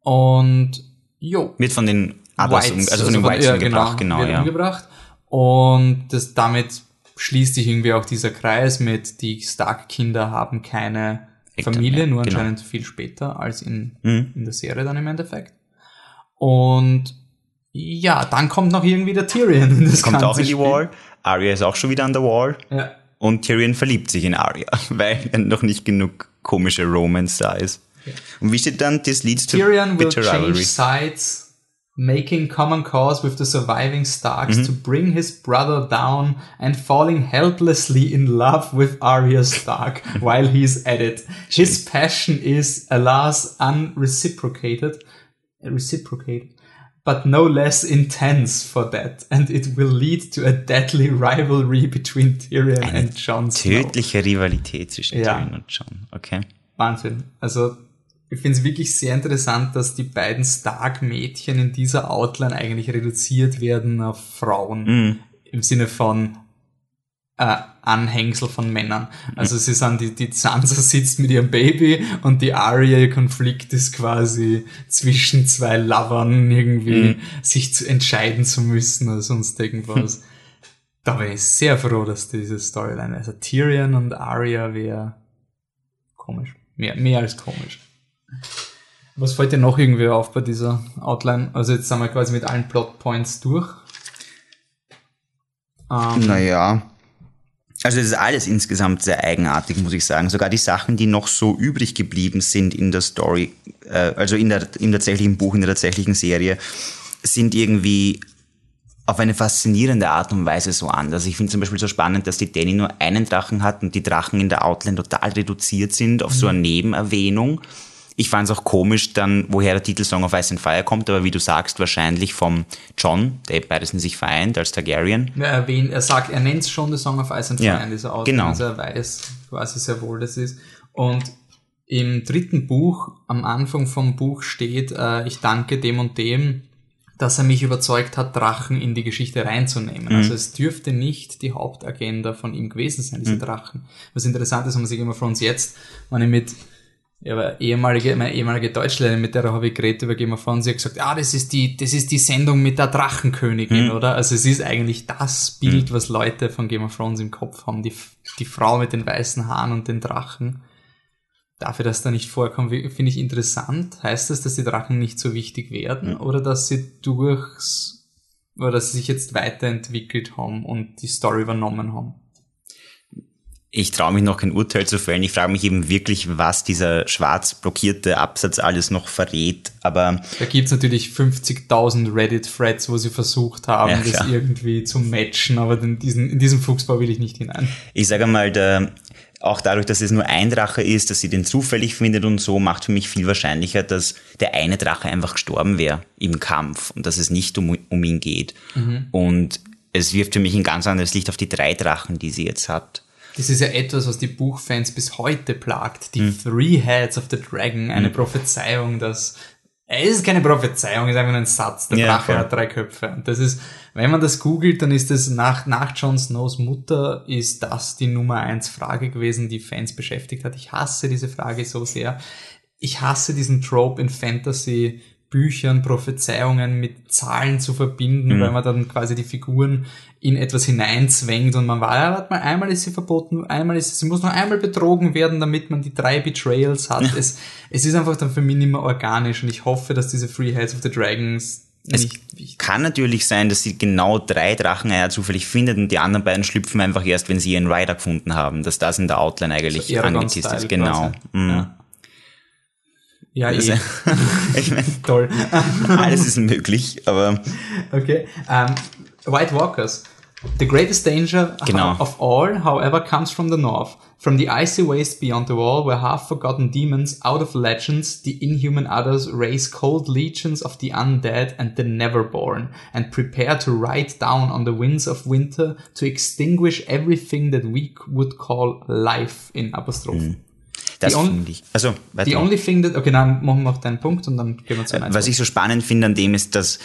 und jo, Wird von den Others, um, also von den Whites ja, umgebracht, genau, wird ja. umgebracht. Und das, damit schließt sich irgendwie auch dieser Kreis mit, die Stark-Kinder haben keine Eltern Familie, nur genau. anscheinend viel später als in, Mhm. in der Serie dann im Endeffekt. Und Ja, dann kommt noch irgendwie der Tyrion in das Kommt auch in die Spiel. Wall. Arya ist auch schon wieder an der Wall. Ja. Und Tyrion verliebt sich in Arya, weil noch nicht genug komische Romance da ist. Und wie steht dann, this leads to Tyrion will bitter change rivalry. sides, making common cause with the surviving Starks Mhm. to bring his brother down and falling helplessly in love with Arya Stark while he's at it. His passion is, alas, unreciprocated, reciprocated, but no less intense for that, and it will lead to a deadly rivalry between Tyrion and Jon Snow. Tödliche Rivalität zwischen Ja. Tyrion und Jon. Okay. Wahnsinn. Also ich finde es wirklich sehr interessant, dass die beiden Stark-Mädchen in dieser Outline eigentlich reduziert werden auf Frauen. Im Sinne von äh, Anhängsel von Männern. Also sie sind, die, die Sansa sitzt mit ihrem Baby und die Arya, ihr Konflikt ist quasi zwischen zwei Lovern irgendwie sich zu entscheiden zu müssen oder sonst irgendwas. Da bin ich sehr froh, dass diese Storyline, also Tyrion und Arya wäre komisch. Mehr, mehr als komisch. Was fällt dir noch irgendwie auf bei dieser Outline? Also jetzt sind wir quasi mit allen Plotpoints durch. Ähm, Naja. Also es ist alles insgesamt sehr eigenartig, muss ich sagen. Sogar die Sachen, die noch so übrig geblieben sind in der Story, äh, also in der, im tatsächlichen Buch, in der tatsächlichen Serie, sind irgendwie auf eine faszinierende Art und Weise so anders. Ich finde zum Beispiel so spannend, dass die Danny nur einen Drachen hat und die Drachen in der Outline total reduziert sind auf so eine Nebenerwähnung. Ich fand es auch komisch dann, woher der Titel Song of Ice and Fire kommt, aber wie du sagst, wahrscheinlich vom John, der beides in sich vereint als Targaryen. er, erwähnt, er sagt, er nennt es schon The Song of Ice and Fire Ja, in dieser Outline, genau. also er weiß quasi sehr wohl, das ist. Und im dritten Buch, am Anfang vom Buch steht, äh, ich danke dem und dem, dass er mich überzeugt hat, Drachen in die Geschichte reinzunehmen. Mhm. Also es dürfte nicht die Hauptagenda von ihm gewesen sein, Mhm. diese Drachen. Was interessant ist, wenn man sich immer von uns jetzt, wenn ich mit ja, aber ehemalige, meine ehemalige Deutschlehrerin, mit der habe ich geredet über Game of Thrones, sie hat gesagt, ah, das ist die, das ist die Sendung mit der Drachenkönigin, Mhm. oder? Also es ist eigentlich das Bild, was Leute von Game of Thrones im Kopf haben, die, die Frau mit den weißen Haaren und den Drachen. Dafür, dass da nicht vorkommt, finde ich interessant. Heißt das, dass die Drachen nicht so wichtig werden oder dass sie durchs, oder dass sie sich jetzt weiterentwickelt haben und die Story übernommen haben? Ich traue mich noch kein Urteil zu fällen. Ich frage mich eben wirklich, was dieser schwarz blockierte Absatz alles noch verrät. Aber Da gibt's natürlich 50.000 Reddit-Threads, wo sie versucht haben, Ja, das irgendwie zu matchen, aber in diesen, in diesen Fuchsbau will ich nicht hinein. ich sage mal, der, auch dadurch, dass es nur ein Drache ist, dass sie den zufällig findet und so, macht für mich viel wahrscheinlicher, dass der eine Drache einfach gestorben wäre im Kampf und dass es nicht um, um ihn geht. Und es wirft für mich ein ganz anderes Licht auf die drei Drachen, die sie jetzt hat. Das ist ja etwas, was die Buchfans bis heute plagt. Die Hm. Three Heads of the Dragon, eine Prophezeiung, dass es ist keine Prophezeiung, es ist einfach nur ein Satz. Der Ja, Drache hat drei Köpfe. Und das ist, wenn man das googelt, dann ist das nach, nach Jon Snows Mutter ist das die Nummer eins Frage gewesen, die Fans beschäftigt hat. Ich hasse diese Frage so sehr. Ich hasse diesen Trope in Fantasy Büchern, Prophezeiungen mit Zahlen zu verbinden, weil man dann quasi die Figuren in etwas hineinzwängt und man war, ja, warte mal, einmal ist sie verboten, einmal ist sie, sie muss noch einmal betrogen werden, damit man die drei Betrayals hat. Es, es ist einfach dann für mich nicht mehr organisch und ich hoffe, dass diese Free Heads of the Dragons wichtig Kann natürlich sein, dass sie genau drei Dracheneier zufällig findet und die anderen beiden schlüpfen einfach erst, wenn sie ihren Rider gefunden haben. Dass das in der Outline eigentlich So Eragon-Style ist. Genau. Mhm. Ja, ja eh. ich meine, toll. alles ist möglich, aber Okay. Um, White Walkers. The greatest danger Genau. of all, however, comes from the north. From the icy waste beyond the wall, where half-forgotten demons, out of legends, the inhuman others raise cold legions of the undead and the neverborn, and prepare to ride down on the winds of winter to extinguish everything that we would call life in Apostrophen. Das finde ich. Also. The only thing that, okay, dann machen wir noch deinen Punkt und dann gehen wir zu Was ich so spannend finde an dem ist, dass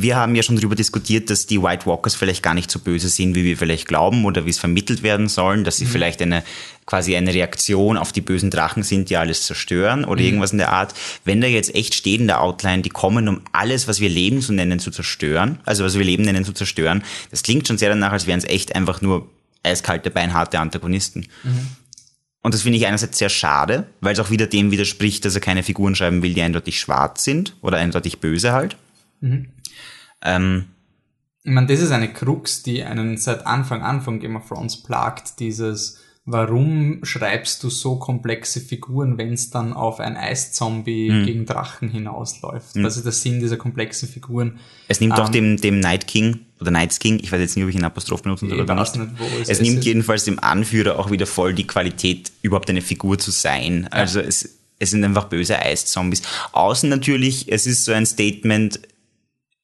wir haben ja schon darüber diskutiert, dass die White Walkers vielleicht gar nicht so böse sind, wie wir vielleicht glauben oder wie es vermittelt werden sollen, dass sie vielleicht eine quasi eine Reaktion auf die bösen Drachen sind, die alles zerstören oder irgendwas in der Art. Wenn da jetzt echt steht in der Outline, die kommen, um alles, was wir leben zu nennen, zu zerstören, also was wir leben nennen, zu zerstören, das klingt schon sehr danach, als wären es echt einfach nur eiskalte, beinharte Antagonisten. Und das finde ich einerseits sehr schade, weil es auch wieder dem widerspricht, dass er keine Figuren schreiben will, die eindeutig schwarz sind oder eindeutig böse halt. Ähm, ich meine, das ist eine Krux, die einen seit Anfang an von Game of Thrones plagt, dieses warum schreibst du so komplexe Figuren, wenn es dann auf ein Eiszombie mhm. gegen Drachen hinausläuft? Mhm. Das ist der Sinn dieser komplexen Figuren. Es nimmt ähm, auch dem, dem Night King oder Night King, ich weiß jetzt nicht, ob ich einen Apostroph benutzen soll oder nicht. nicht es, es nimmt jedenfalls dem Anführer auch wieder voll die Qualität, überhaupt eine Figur zu sein. Ja. Also es, es sind einfach böse Eiszombies. Außen natürlich, es ist so ein Statement,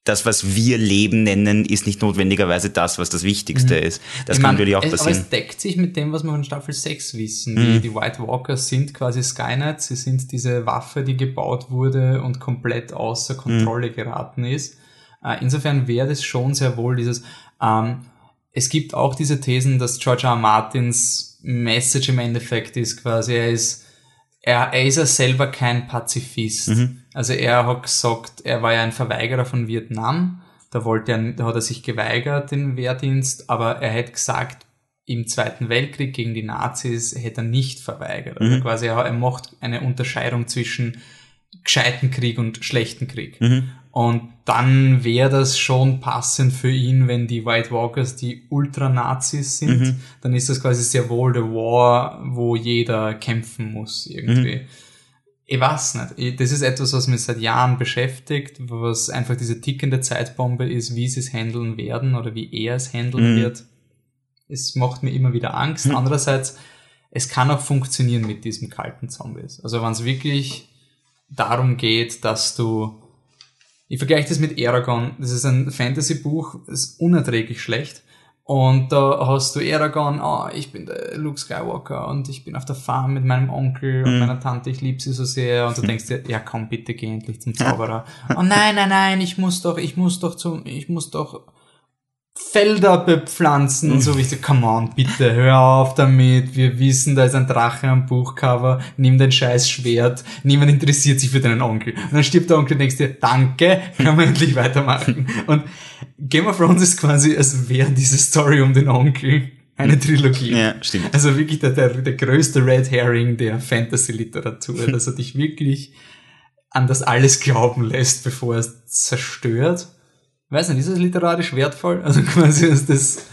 das, was wir Leben nennen, ist nicht notwendigerweise das, was das Wichtigste mhm. ist. Das ich kann natürlich auch passieren. Aber es deckt sich mit dem, was wir von Staffel 6 wissen. Mhm. Die, die White Walkers sind quasi Skynet, sie sind diese Waffe, die gebaut wurde und komplett außer Kontrolle mhm. geraten ist. Äh, insofern wäre das schon sehr wohl dieses, ähm, es gibt auch diese Thesen, dass George R. R. Martins Message im Endeffekt ist quasi, er ist er, er ist ja selber kein Pazifist. Mhm. Also er hat gesagt, er war ja ein Verweigerer von Vietnam. Da wollte er, da hat er sich geweigert, den Wehrdienst, aber er hätte gesagt, im Zweiten Weltkrieg gegen die Nazis hätte er nicht verweigert. Also mhm. quasi er, er macht eine Unterscheidung zwischen gescheiten Krieg und schlechten Krieg. Mhm. Und dann wäre das schon passend für ihn, wenn die White Walkers die Ultranazis sind. Mhm. Dann ist das quasi sehr wohl der War, wo jeder kämpfen muss irgendwie. Mhm. Ich weiß nicht. Das ist etwas, was mich seit Jahren beschäftigt, was einfach diese tickende Zeitbombe ist, wie sie es handeln werden oder wie er es handeln mhm. wird. Es macht mir immer wieder Angst. Mhm. Andererseits, es kann auch funktionieren mit diesem kalten Zombies. Also wenn es wirklich darum geht, dass du ich vergleiche das mit Aragon. Das ist ein Fantasy-Buch, ist unerträglich schlecht. Und da hast du Aragon, oh, ich bin der Luke Skywalker und ich bin auf der Farm mit meinem Onkel und mhm. meiner Tante, ich liebe sie so sehr. Und du denkst dir, ja komm, bitte geh endlich zum Zauberer. oh nein, nein, nein, ich muss doch, ich muss doch zum, ich muss doch Felder bepflanzen und so. wie Ich so, come on, bitte, hör auf damit. Wir wissen, da ist ein Drache am Buchcover. Nimm dein scheiß Schwert. Niemand interessiert sich für deinen Onkel. Und dann stirbt der Onkel denkst dir, danke, können wir endlich weitermachen. Und Game of Thrones ist quasi, als wäre diese Story um den Onkel eine Trilogie. Ja, stimmt. Also wirklich der, der, der größte Red Herring der Fantasy-Literatur, dass er dich wirklich an das alles glauben lässt, bevor er es zerstört weiß nicht, ist das literarisch wertvoll? Also quasi ist das,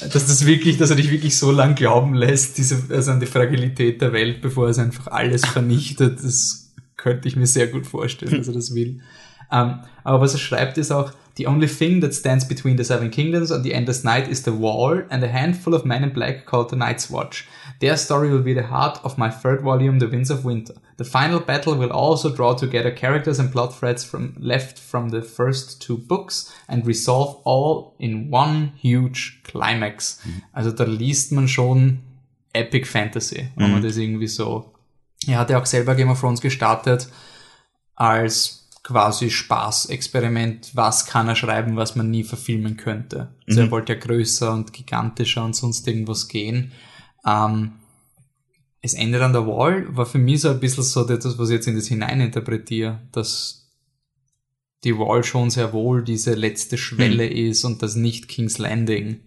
dass das wirklich, dass er dich wirklich so lang glauben lässt, diese, also an die Fragilität der Welt, bevor es einfach alles vernichtet, das könnte ich mir sehr gut vorstellen, dass er das will. Ähm, aber was er schreibt ist auch, The only thing that stands between the Seven Kingdoms and the Endless Night is the Wall and a handful of men in black called the Night's Watch. Their story will be the heart of my third volume, The Winds of Winter. The final battle will also draw together characters and plot threads from left from the first two books and resolve all in one huge climax. Mhm. Also da liest man schon Epic Fantasy, wenn mhm. man das irgendwie so. Er hat ja auch selber Game of Thrones gestartet als quasi Spaßexperiment, was kann er schreiben, was man nie verfilmen könnte. Also mhm. er wollte ja größer und gigantischer und sonst irgendwas gehen. Ähm, es endet an der Wall war für mich so ein bisschen so das, was ich jetzt in das hineininterpretiere, dass die Wall schon sehr wohl diese letzte Schwelle mhm. ist und das nicht King's Landing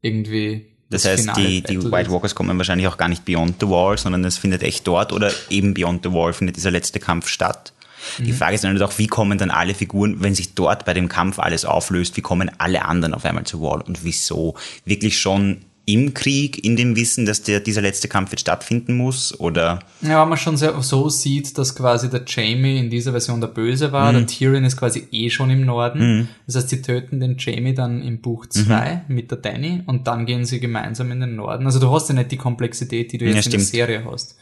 irgendwie das, das heißt, die, die White Walkers kommen wahrscheinlich auch gar nicht Beyond the Wall, sondern es findet echt dort oder eben Beyond the Wall findet dieser letzte Kampf statt. Die mhm. Frage ist dann auch, wie kommen dann alle Figuren, wenn sich dort bei dem Kampf alles auflöst, wie kommen alle anderen auf einmal zu Wall und wieso? Wirklich schon im Krieg, in dem Wissen, dass der, dieser letzte Kampf jetzt stattfinden muss? Oder? Ja, wenn man schon sehr, so sieht, dass quasi der Jamie in dieser Version der Böse war, mhm. der Tyrion ist quasi eh schon im Norden. Mhm. Das heißt, sie töten den Jamie dann im Buch 2 mhm. mit der Danny und dann gehen sie gemeinsam in den Norden. Also du hast ja nicht die Komplexität, die du jetzt ja, in der Serie hast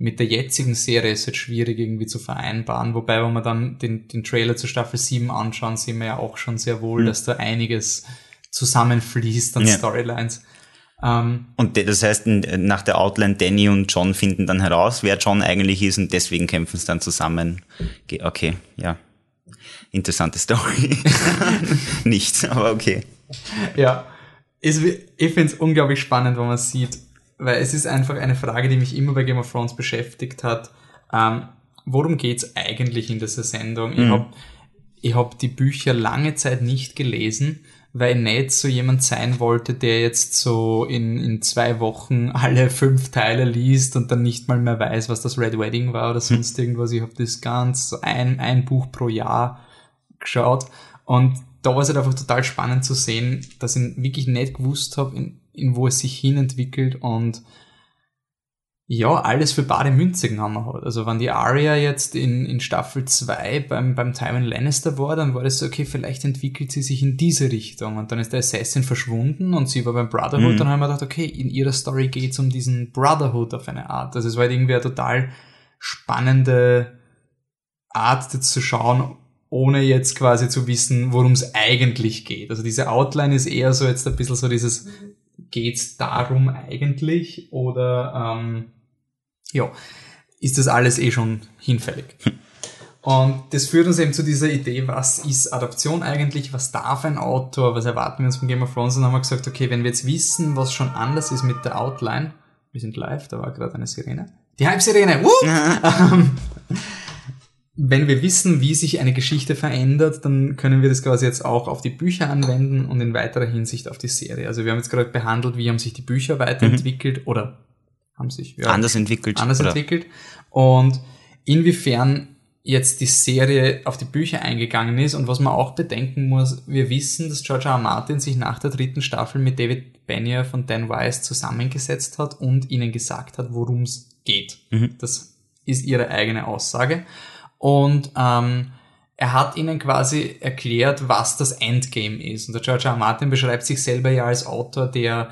mit der jetzigen Serie ist es schwierig irgendwie zu vereinbaren. Wobei, wenn wir dann den, den Trailer zu Staffel 7 anschauen, sehen wir ja auch schon sehr wohl, mhm. dass da einiges zusammenfließt an ja. Storylines. Ähm, und das heißt, nach der Outline Danny und John finden dann heraus, wer John eigentlich ist und deswegen kämpfen sie dann zusammen. Okay, ja. Interessante Story. Nichts, aber okay. Ja. ich finde es unglaublich spannend, wenn man sieht, weil es ist einfach eine Frage, die mich immer bei Game of Thrones beschäftigt hat. Ähm, worum geht's eigentlich in dieser Sendung? Mhm. Ich habe ich hab die Bücher lange Zeit nicht gelesen, weil ich nicht so jemand sein wollte, der jetzt so in, in zwei Wochen alle fünf Teile liest und dann nicht mal mehr weiß, was das Red Wedding war oder sonst mhm. irgendwas. Ich habe das ganz ein, ein Buch pro Jahr geschaut und da war es halt einfach total spannend zu sehen, dass ich wirklich nicht gewusst habe, in, in wo es sich hin entwickelt und ja, alles für bare Münze genommen hat. Also wenn die Arya jetzt in, in Staffel 2 beim, beim Tywin Lannister war, dann war das so, okay, vielleicht entwickelt sie sich in diese Richtung. Und dann ist der Assassin verschwunden und sie war beim Brotherhood. Mhm. Dann haben wir gedacht, okay, in ihrer Story geht's um diesen Brotherhood auf eine Art. Also es war halt irgendwie eine total spannende Art jetzt zu schauen, ohne jetzt quasi zu wissen, worum es eigentlich geht. Also diese Outline ist eher so jetzt ein bisschen so dieses, geht's darum eigentlich? Oder ähm, ja, ist das alles eh schon hinfällig. Und das führt uns eben zu dieser Idee, was ist Adaption eigentlich, was darf ein Autor, was erwarten wir uns von Game of Thrones? Und haben wir gesagt, okay, wenn wir jetzt wissen, was schon anders ist mit der Outline, wir sind live, da war gerade eine Sirene, die Halbsirene, ähm, wenn wir wissen, wie sich eine Geschichte verändert, dann können wir das quasi jetzt auch auf die Bücher anwenden und in weiterer Hinsicht auf die Serie. Also wir haben jetzt gerade behandelt, wie haben sich die Bücher weiterentwickelt mhm. oder haben sich ja, anders entwickelt. Anders oder? entwickelt. Und inwiefern jetzt die Serie auf die Bücher eingegangen ist und was man auch bedenken muss, wir wissen, dass George R. R. Martin sich nach der dritten Staffel mit David Benioff und Dan Weiss zusammengesetzt hat und ihnen gesagt hat, worum es geht. Mhm. Das ist ihre eigene Aussage. Und ähm, er hat ihnen quasi erklärt, was das Endgame ist. Und der George R. R. Martin beschreibt sich selber ja als Autor, der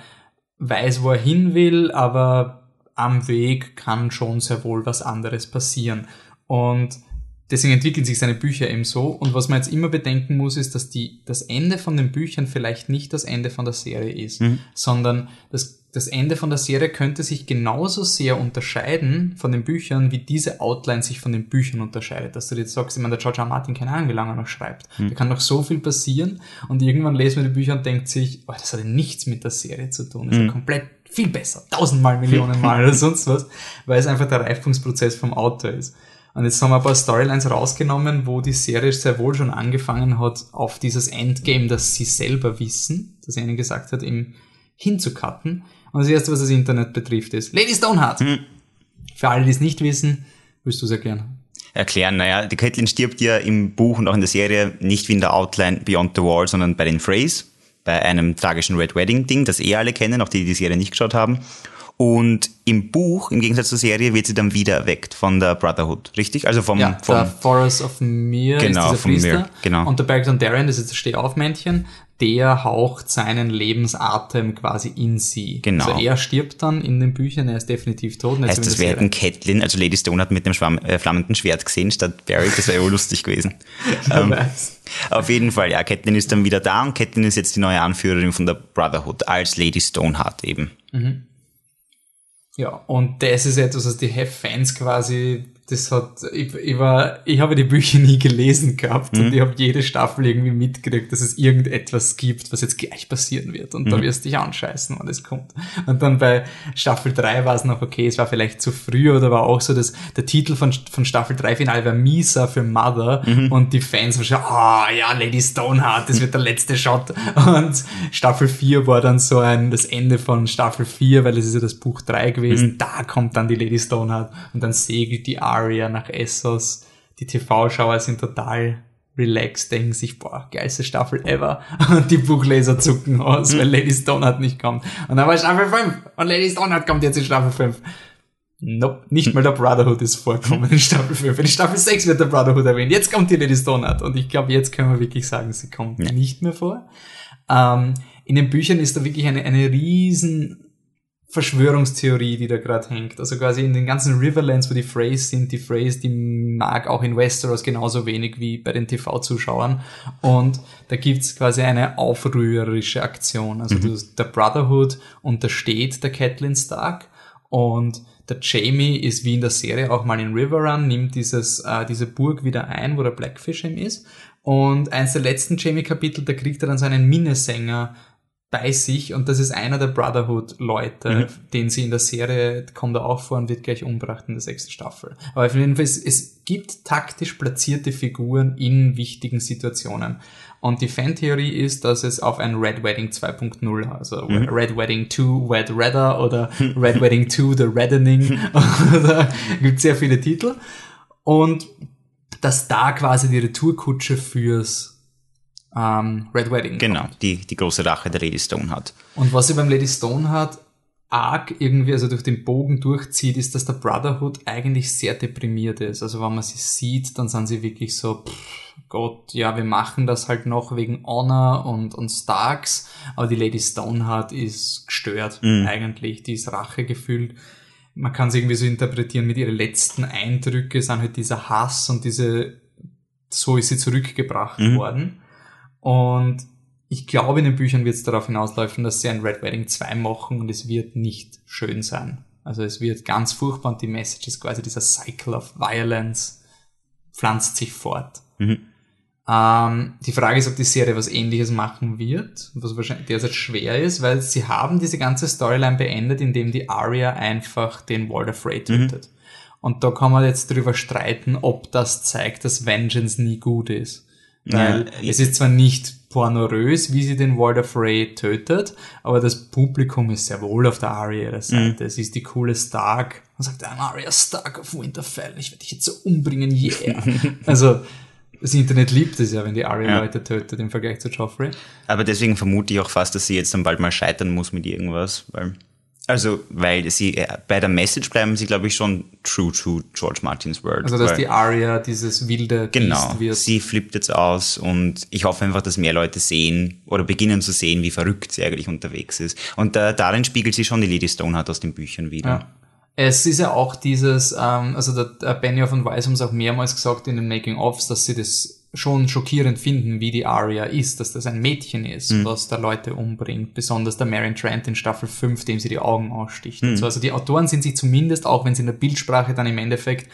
weiß, wo er hin will, aber am Weg kann schon sehr wohl was anderes passieren. Und deswegen entwickeln sich seine Bücher eben so. Und was man jetzt immer bedenken muss, ist, dass die, das Ende von den Büchern vielleicht nicht das Ende von der Serie ist, mhm. sondern das, das Ende von der Serie könnte sich genauso sehr unterscheiden von den Büchern, wie diese Outline sich von den Büchern unterscheidet. Dass du jetzt sagst, ich meine, der George R. Martin, keine Ahnung, wie lange er noch schreibt. Mhm. Da kann noch so viel passieren und irgendwann lesen wir die Bücher und denkt sich, oh, das hat nichts mit der Serie zu tun. Das ist mhm. komplett viel besser, tausendmal, Millionen Mal oder sonst was, weil es einfach der Reifungsprozess vom Autor ist. Und jetzt haben wir ein paar Storylines rausgenommen, wo die Serie sehr wohl schon angefangen hat, auf dieses Endgame, das sie selber wissen, das er ihnen gesagt hat, eben hinzucutten. Und das erste, was das Internet betrifft, ist Lady Stoneheart. Mhm. Für alle, die es nicht wissen, willst du es erklären? Erklären, naja, die Caitlin stirbt ja im Buch und auch in der Serie nicht wie in der Outline Beyond the Wall, sondern bei den Freys bei einem tragischen Red Wedding Ding, das eh alle kennen, auch die, die die Serie nicht geschaut haben. Und im Buch, im Gegensatz zur Serie, wird sie dann wieder erweckt von der Brotherhood, richtig? Also vom, ja, vom der Forest of Mir genau, ist dieser Priester. Mir, genau. Und der Berg Darren, das ist das Stehaufmännchen, der haucht seinen Lebensatem quasi in sie. Genau. Also er stirbt dann in den Büchern, er ist definitiv tot. Heißt, das wäre ein Catelyn, also Lady Stone hat mit dem Schwamm, äh, flammenden Schwert gesehen statt Barry, das wäre ja lustig gewesen. ähm, auf jeden Fall, ja, Catelyn ist dann wieder da und Catelyn ist jetzt die neue Anführerin von der Brotherhood als Lady Stoneheart eben. Mhm. Ja, und das ist etwas, was die Have-Fans quasi das hat, ich, ich war, ich habe die Bücher nie gelesen gehabt mhm. und ich habe jede Staffel irgendwie mitgekriegt, dass es irgendetwas gibt, was jetzt gleich passieren wird und mhm. da wirst du dich anscheißen, wenn es kommt. Und dann bei Staffel 3 war es noch okay, es war vielleicht zu früh oder war auch so, dass der Titel von, von Staffel 3 Final war Misa für Mother mhm. und die Fans waren schon, ah oh, ja, Lady Stoneheart, das wird der letzte Shot. Und Staffel 4 war dann so ein, das Ende von Staffel 4, weil es ist ja das Buch 3 gewesen, mhm. da kommt dann die Lady Stoneheart und dann segelt die Arya Aria nach Essos. Die TV-Schauer sind total relaxed, denken sich, boah, geilste Staffel ever. Und die Buchleser zucken aus, weil Lady Stoneheart nicht kommt. Und dann war Staffel 5 und Lady Stoneheart kommt jetzt in Staffel 5. Nope, nicht mal der Brotherhood ist vorkommen in Staffel 5. In Staffel 6 wird der Brotherhood erwähnt. Jetzt kommt die Lady Stoneheart. Und ich glaube, jetzt können wir wirklich sagen, sie kommt ja. nicht mehr vor. Ähm, in den Büchern ist da wirklich eine, eine riesen Verschwörungstheorie, die da gerade hängt. Also quasi in den ganzen Riverlands, wo die Freys sind, die Freys, die mag auch in Westeros genauso wenig wie bei den TV-Zuschauern. Und da gibt's quasi eine aufrührerische Aktion. Also mhm. der Brotherhood untersteht der Catelyn Stark und der Jamie ist wie in der Serie auch mal in Riverrun, nimmt dieses, äh, diese Burg wieder ein, wo der Blackfish ihm ist. Und eins der letzten Jamie-Kapitel, da kriegt er dann seinen Minnesänger bei sich und das ist einer der Brotherhood-Leute, mhm. den sie in der Serie kommt er auch vor und wird gleich umgebracht in der sechsten Staffel. Aber auf jeden Fall, es, es gibt taktisch platzierte Figuren in wichtigen Situationen. Und die Fantheorie ist, dass es auf ein Red Wedding 2.0, also mhm. Red Wedding 2 Wed Redder oder Red Wedding 2 The Reddening, da gibt sehr viele Titel. Und dass da quasi die Retourkutsche fürs ähm, Red Wedding. Genau, kommt. die, die große Rache der Lady Stone hat. Und was sie beim Lady Stone hat, arg irgendwie, also durch den Bogen durchzieht, ist, dass der Brotherhood eigentlich sehr deprimiert ist. Also wenn man sie sieht, dann sind sie wirklich so, pff, Gott, ja, wir machen das halt noch wegen Honor und, und Starks, aber die Lady Stoneheart ist gestört mhm. eigentlich, die ist Rache gefühlt. Man kann es irgendwie so interpretieren mit ihren letzten Eindrücke, sind halt dieser Hass und diese, so ist sie zurückgebracht mhm. worden. Und ich glaube, in den Büchern wird es darauf hinauslaufen, dass sie ein Red Wedding 2 machen und es wird nicht schön sein. Also es wird ganz furchtbar und die Message ist quasi dieser Cycle of Violence pflanzt sich fort. Mhm. Ähm, die Frage ist, ob die Serie was ähnliches machen wird, was wahrscheinlich derzeit schwer ist, weil sie haben diese ganze Storyline beendet, indem die Arya einfach den Walder Frey tötet. Mhm. Und da kann man jetzt drüber streiten, ob das zeigt, dass Vengeance nie gut ist. Weil ja, es ist zwar nicht pornorös, wie sie den Walder Frey tötet, aber das Publikum ist sehr wohl auf der Arya Seite. Mhm. Es ist die coole Stark und sagt, I'm Arya Stark of Winterfell, ich werde dich jetzt so umbringen, yeah. also, das Internet liebt es ja, wenn die Arya ja. Leute tötet im Vergleich zu Joffrey. Aber deswegen vermute ich auch fast, dass sie jetzt dann bald mal scheitern muss mit irgendwas, weil also, weil sie äh, bei der Message bleiben sie, glaube ich, schon true to George Martins Word. Also, dass die Aria dieses wilde genau, wird. sie flippt jetzt aus und ich hoffe einfach, dass mehr Leute sehen oder beginnen zu sehen, wie verrückt sie eigentlich unterwegs ist. Und äh, darin spiegelt sie schon die Lady Stoneheart aus den Büchern wieder. Ja. Es ist ja auch dieses, ähm, also der, der Benioff und Weiss haben es auch mehrmals gesagt in den Making-ofs, dass sie das schon schockierend finden, wie die Aria ist, dass das ein Mädchen ist, mhm. was da Leute umbringt. Besonders der Marion Trent in Staffel 5, dem sie die Augen aussticht. Mhm. So. Also die Autoren sind sich zumindest, auch wenn sie in der Bildsprache dann im Endeffekt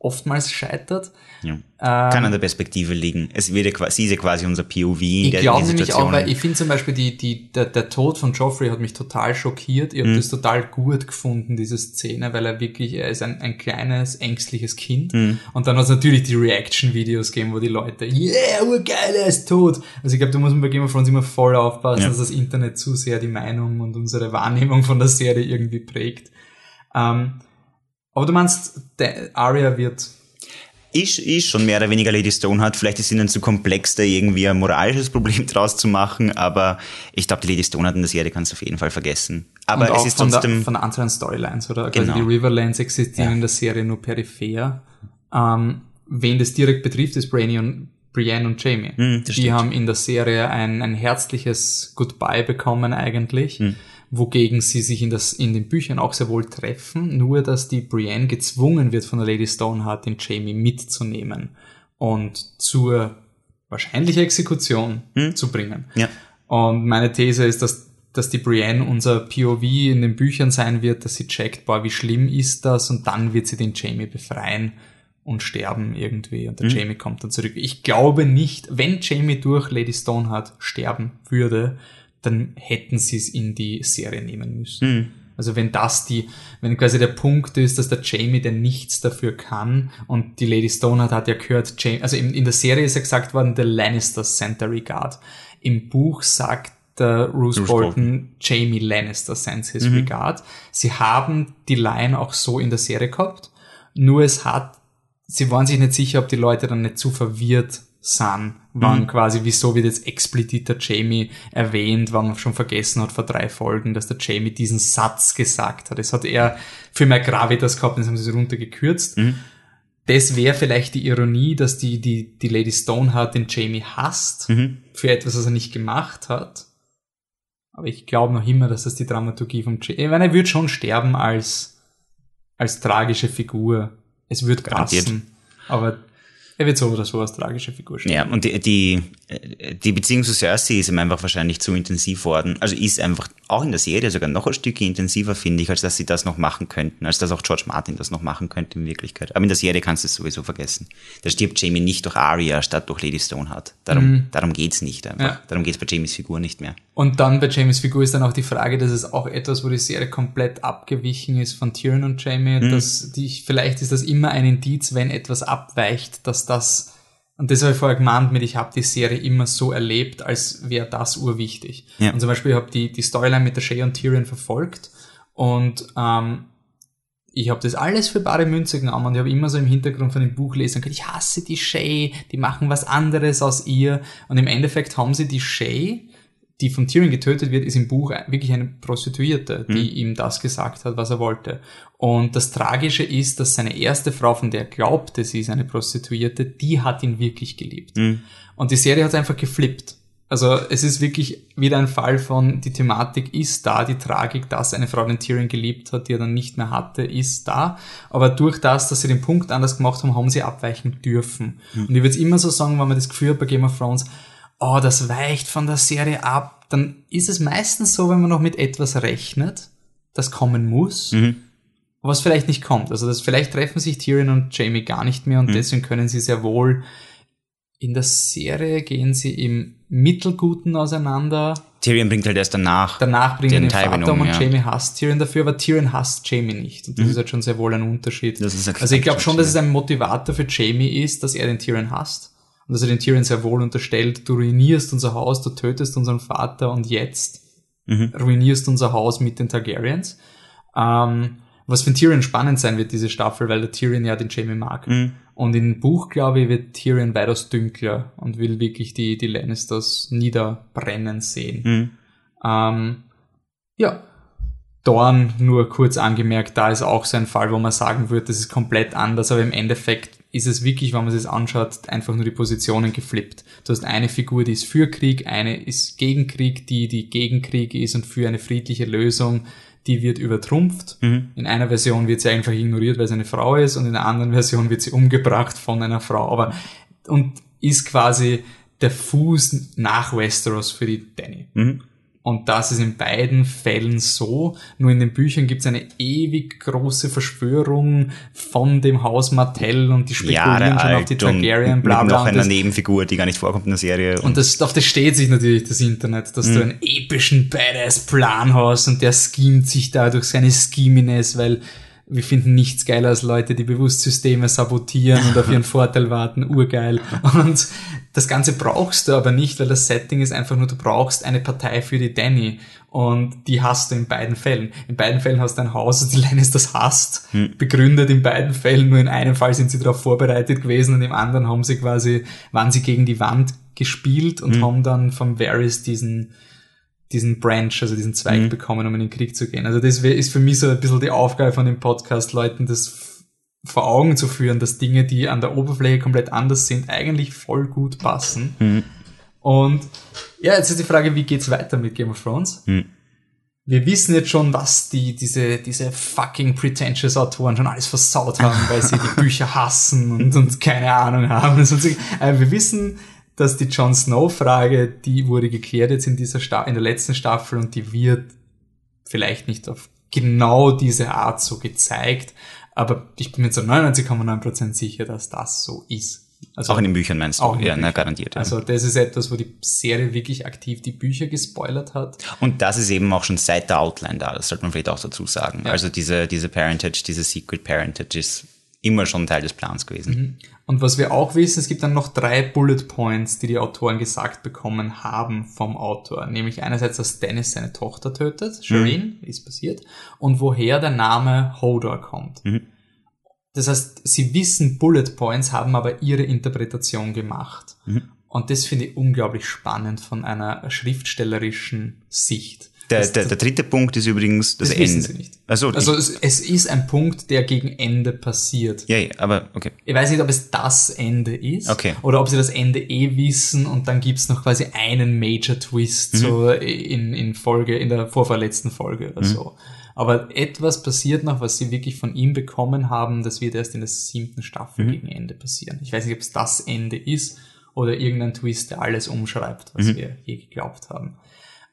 oftmals scheitert. Ja. Ähm, Kann an der Perspektive liegen. Es wird ja, sie ist ja quasi unser POV in ich der glaube nämlich auch, weil ich finde zum Beispiel die, die, der, der Tod von Joffrey hat mich total schockiert. Ich habe mhm. das total gut gefunden, diese Szene, weil er wirklich, er ist ein, ein kleines, ängstliches Kind. Mhm. Und dann hat es natürlich die Reaction-Videos gegeben, wo die Leute, yeah, urgeil, er ist tot. Also ich glaube, da muss man bei Game of Thrones immer voll aufpassen, ja. dass das Internet zu sehr die Meinung und unsere Wahrnehmung von der Serie irgendwie prägt. Ähm, aber du meinst, Arya wird ist, ist schon mehr oder weniger Lady Stone hat. Vielleicht ist ihnen zu komplex, da irgendwie ein moralisches Problem draus zu machen, aber ich glaube, die Lady Stone hat in der Serie kannst du auf jeden Fall vergessen. Aber Und es ist von trotzdem. Der, von der Anzahl an Storylines, oder? Genau. Also die Riverlands existieren ja. in der Serie nur peripher. Ähm, wen das direkt betrifft, ist Brainy und Brienne und Jamie. Mm, die stimmt. haben in der Serie ein, ein herzliches Goodbye bekommen eigentlich. Mm wogegen sie sich in, das, in den Büchern auch sehr wohl treffen, nur dass die Brienne gezwungen wird von der Lady Stoneheart, den Jamie mitzunehmen und zur wahrscheinlichen Exekution hm? zu bringen. Ja. Und meine These ist, dass, dass die Brienne unser POV in den Büchern sein wird, dass sie checkt, boah, wie schlimm ist das und dann wird sie den Jamie befreien und sterben irgendwie und der hm? Jamie kommt dann zurück. Ich glaube nicht, wenn Jamie durch Lady Stoneheart sterben würde, dann hätten sie es in die Serie nehmen müssen. Mhm. Also wenn das die, wenn quasi der Punkt ist, dass der Jamie denn nichts dafür kann und die Lady Stone hat, hat ja gehört, Jamie, also in, in der Serie ist ja gesagt worden, the Lannisters sent the regard. Im Buch sagt der Bruce, Bruce Bolton, Bolton, Jamie Lannister sends his mhm. regard. Sie haben die Line auch so in der Serie gehabt, nur es hat, sie waren sich nicht sicher, ob die Leute dann nicht zu verwirrt sind, wann mhm. quasi, wieso wird jetzt explizit der Jamie erwähnt, wann man schon vergessen hat vor drei Folgen, dass der Jamie diesen Satz gesagt hat. Das hat er für mehr Gravitas gehabt, das haben sie runtergekürzt. Mhm. Das wäre vielleicht die Ironie, dass die, die, die Lady Stoneheart den Jamie hasst mhm. für etwas, was er nicht gemacht hat. Aber ich glaube noch immer, dass das die Dramaturgie vom Jamie, ich meine, er wird schon sterben als, als tragische Figur. Es wird passen. Aber er wird so oder so als tragische Figur stehen. Ja, und die, die, die Beziehung zu Cersei ist ihm einfach wahrscheinlich zu intensiv worden. Also ist einfach auch in der Serie sogar noch ein Stück intensiver, finde ich, als dass sie das noch machen könnten, als dass auch George Martin das noch machen könnte in Wirklichkeit. Aber in der Serie kannst du es sowieso vergessen. Da stirbt Jamie nicht durch Arya statt durch Lady Stoneheart. Darum, mhm. darum geht's nicht einfach. Ja. Darum geht's bei Jamies Figur nicht mehr. Und dann bei Jamies Figur ist dann auch die Frage, dass es auch etwas, wo die Serie komplett abgewichen ist von Tyrion und Jamie, mhm. dass die, vielleicht ist das immer ein Indiz, wenn etwas abweicht, dass das und das habe ich vorher gemeint mit, ich habe die Serie immer so erlebt, als wäre das urwichtig. Ja. Und zum Beispiel, ich habe die, die Storyline mit der Shay und Tyrion verfolgt und ähm, ich habe das alles für bare Münze genommen und ich habe immer so im Hintergrund von dem Buch lesen können, ich hasse die Shay, die machen was anderes aus ihr. Und im Endeffekt haben sie die Shay, die von Tyrion getötet wird, ist im Buch wirklich eine Prostituierte, die mhm. ihm das gesagt hat, was er wollte. Und das Tragische ist, dass seine erste Frau, von der er glaubte, sie ist eine Prostituierte, die hat ihn wirklich geliebt. Mhm. Und die Serie hat einfach geflippt. Also es ist wirklich wieder ein Fall von, die Thematik ist da, die Tragik, dass eine Frau den Tyrion geliebt hat, die er dann nicht mehr hatte, ist da. Aber durch das, dass sie den Punkt anders gemacht haben, haben sie abweichen dürfen. Mhm. Und ich würde es immer so sagen, wenn man das Gefühl hat bei Game of Thrones, oh, das weicht von der Serie ab, dann ist es meistens so, wenn man noch mit etwas rechnet, das kommen muss, mhm. was vielleicht nicht kommt. Also das, vielleicht treffen sich Tyrion und Jamie gar nicht mehr und mhm. deswegen können sie sehr wohl in der Serie gehen sie im Mittelguten auseinander. Tyrion bringt halt erst danach. Danach bringen den, den Vater um und ja. Jamie hasst Tyrion dafür, aber Tyrion hasst Jamie nicht. Und das mhm. ist halt schon sehr wohl ein Unterschied. also ich glaube schon, dass es ein Motivator für Jamie ist, dass er den Tyrion hasst. Und dass er den Tyrion sehr wohl unterstellt, du ruinierst unser Haus, du tötest unseren Vater und jetzt mhm. ruinierst unser Haus mit den Targaryens. Ähm, was für Tyrion spannend sein wird, diese Staffel, weil der Tyrion ja den Jamie mag. Mhm. Und im Buch, glaube ich, wird Tyrion weitaus dünkler und will wirklich die, die Lannisters niederbrennen sehen. Mhm. Ähm, ja. Dorn, nur kurz angemerkt, da ist auch so ein Fall, wo man sagen würde, das ist komplett anders, aber im Endeffekt ist es wirklich, wenn man es anschaut, einfach nur die Positionen geflippt. Du hast eine Figur, die ist für Krieg, eine ist gegen Krieg, die, die gegen Krieg ist und für eine friedliche Lösung die wird übertrumpft. Mhm. In einer Version wird sie einfach ignoriert, weil sie eine Frau ist und in der anderen Version wird sie umgebracht von einer Frau. Aber, und ist quasi der Fuß nach Westeros für die Danny. Mhm. Und das ist in beiden Fällen so. Nur in den Büchern gibt es eine ewig große Verschwörung von dem Haus Martell und die spekulieren schon auf die Targaryen, bla bla. noch einer Nebenfigur, die gar nicht vorkommt in der Serie. Und, und das, auf das steht sich natürlich das Internet, dass mhm. du einen epischen Badass-Plan hast und der schemt sich da durch seine Scheminess, weil wir finden nichts geiler als Leute, die bewusst Systeme sabotieren und auf ihren Vorteil warten, urgeil. Und das Ganze brauchst du aber nicht, weil das Setting ist einfach nur, du brauchst eine Partei für die Danny. Und die hast du in beiden Fällen. In beiden Fällen hast du ein Haus, die das hasst, hm. begründet in beiden Fällen. Nur in einem Fall sind sie darauf vorbereitet gewesen und im anderen haben sie quasi, waren sie gegen die Wand gespielt und hm. haben dann vom Varys diesen, diesen Branch, also diesen Zweig mhm. bekommen, um in den Krieg zu gehen. Also das ist für mich so ein bisschen die Aufgabe von dem Podcast, Leuten das vor Augen zu führen, dass Dinge, die an der Oberfläche komplett anders sind, eigentlich voll gut passen. Mhm. Und ja, jetzt ist die Frage, wie geht's weiter mit Game of Thrones? Mhm. Wir wissen jetzt schon, was die, diese, diese fucking pretentious Autoren schon alles versaut haben, weil sie die Bücher hassen und, und keine Ahnung haben. Also wir wissen, dass die Jon Snow-Frage, die wurde geklärt jetzt in dieser Sta in der letzten Staffel und die wird vielleicht nicht auf genau diese Art so gezeigt, aber ich bin mir zu 99,9% sicher, dass das so ist. Also auch in den Büchern meinst du? Ja, na, garantiert. Ja. Also das ist etwas, wo die Serie wirklich aktiv die Bücher gespoilert hat. Und das ist eben auch schon seit der Outline da, das sollte man vielleicht auch dazu sagen. Ja. Also diese, diese Parentage, diese Secret Parentage ist immer schon Teil des Plans gewesen. Mhm. Und was wir auch wissen, es gibt dann noch drei Bullet Points, die die Autoren gesagt bekommen haben vom Autor. Nämlich einerseits, dass Dennis seine Tochter tötet, Shireen, mhm. ist passiert, und woher der Name Hodor kommt. Mhm. Das heißt, sie wissen Bullet Points, haben aber ihre Interpretation gemacht. Mhm. Und das finde ich unglaublich spannend von einer schriftstellerischen Sicht. Der, der, der dritte Punkt ist übrigens das, das Ende. Sie nicht. Also, also es, es, ist ein Punkt, der gegen Ende passiert. Ja, ja, aber okay. Ich weiß nicht, ob es das Ende ist okay. oder ob sie das Ende eh wissen und dann gibt's noch quasi einen Major Twist mhm. so in, in Folge, in der vorverletzten Folge oder mhm. so. Aber etwas passiert noch, was sie wirklich von ihm bekommen haben, das wird erst in der siebten Staffel mhm. gegen Ende passieren. Ich weiß nicht, ob es das Ende ist oder irgendein Twist, der alles umschreibt, was mhm. wir je geglaubt haben.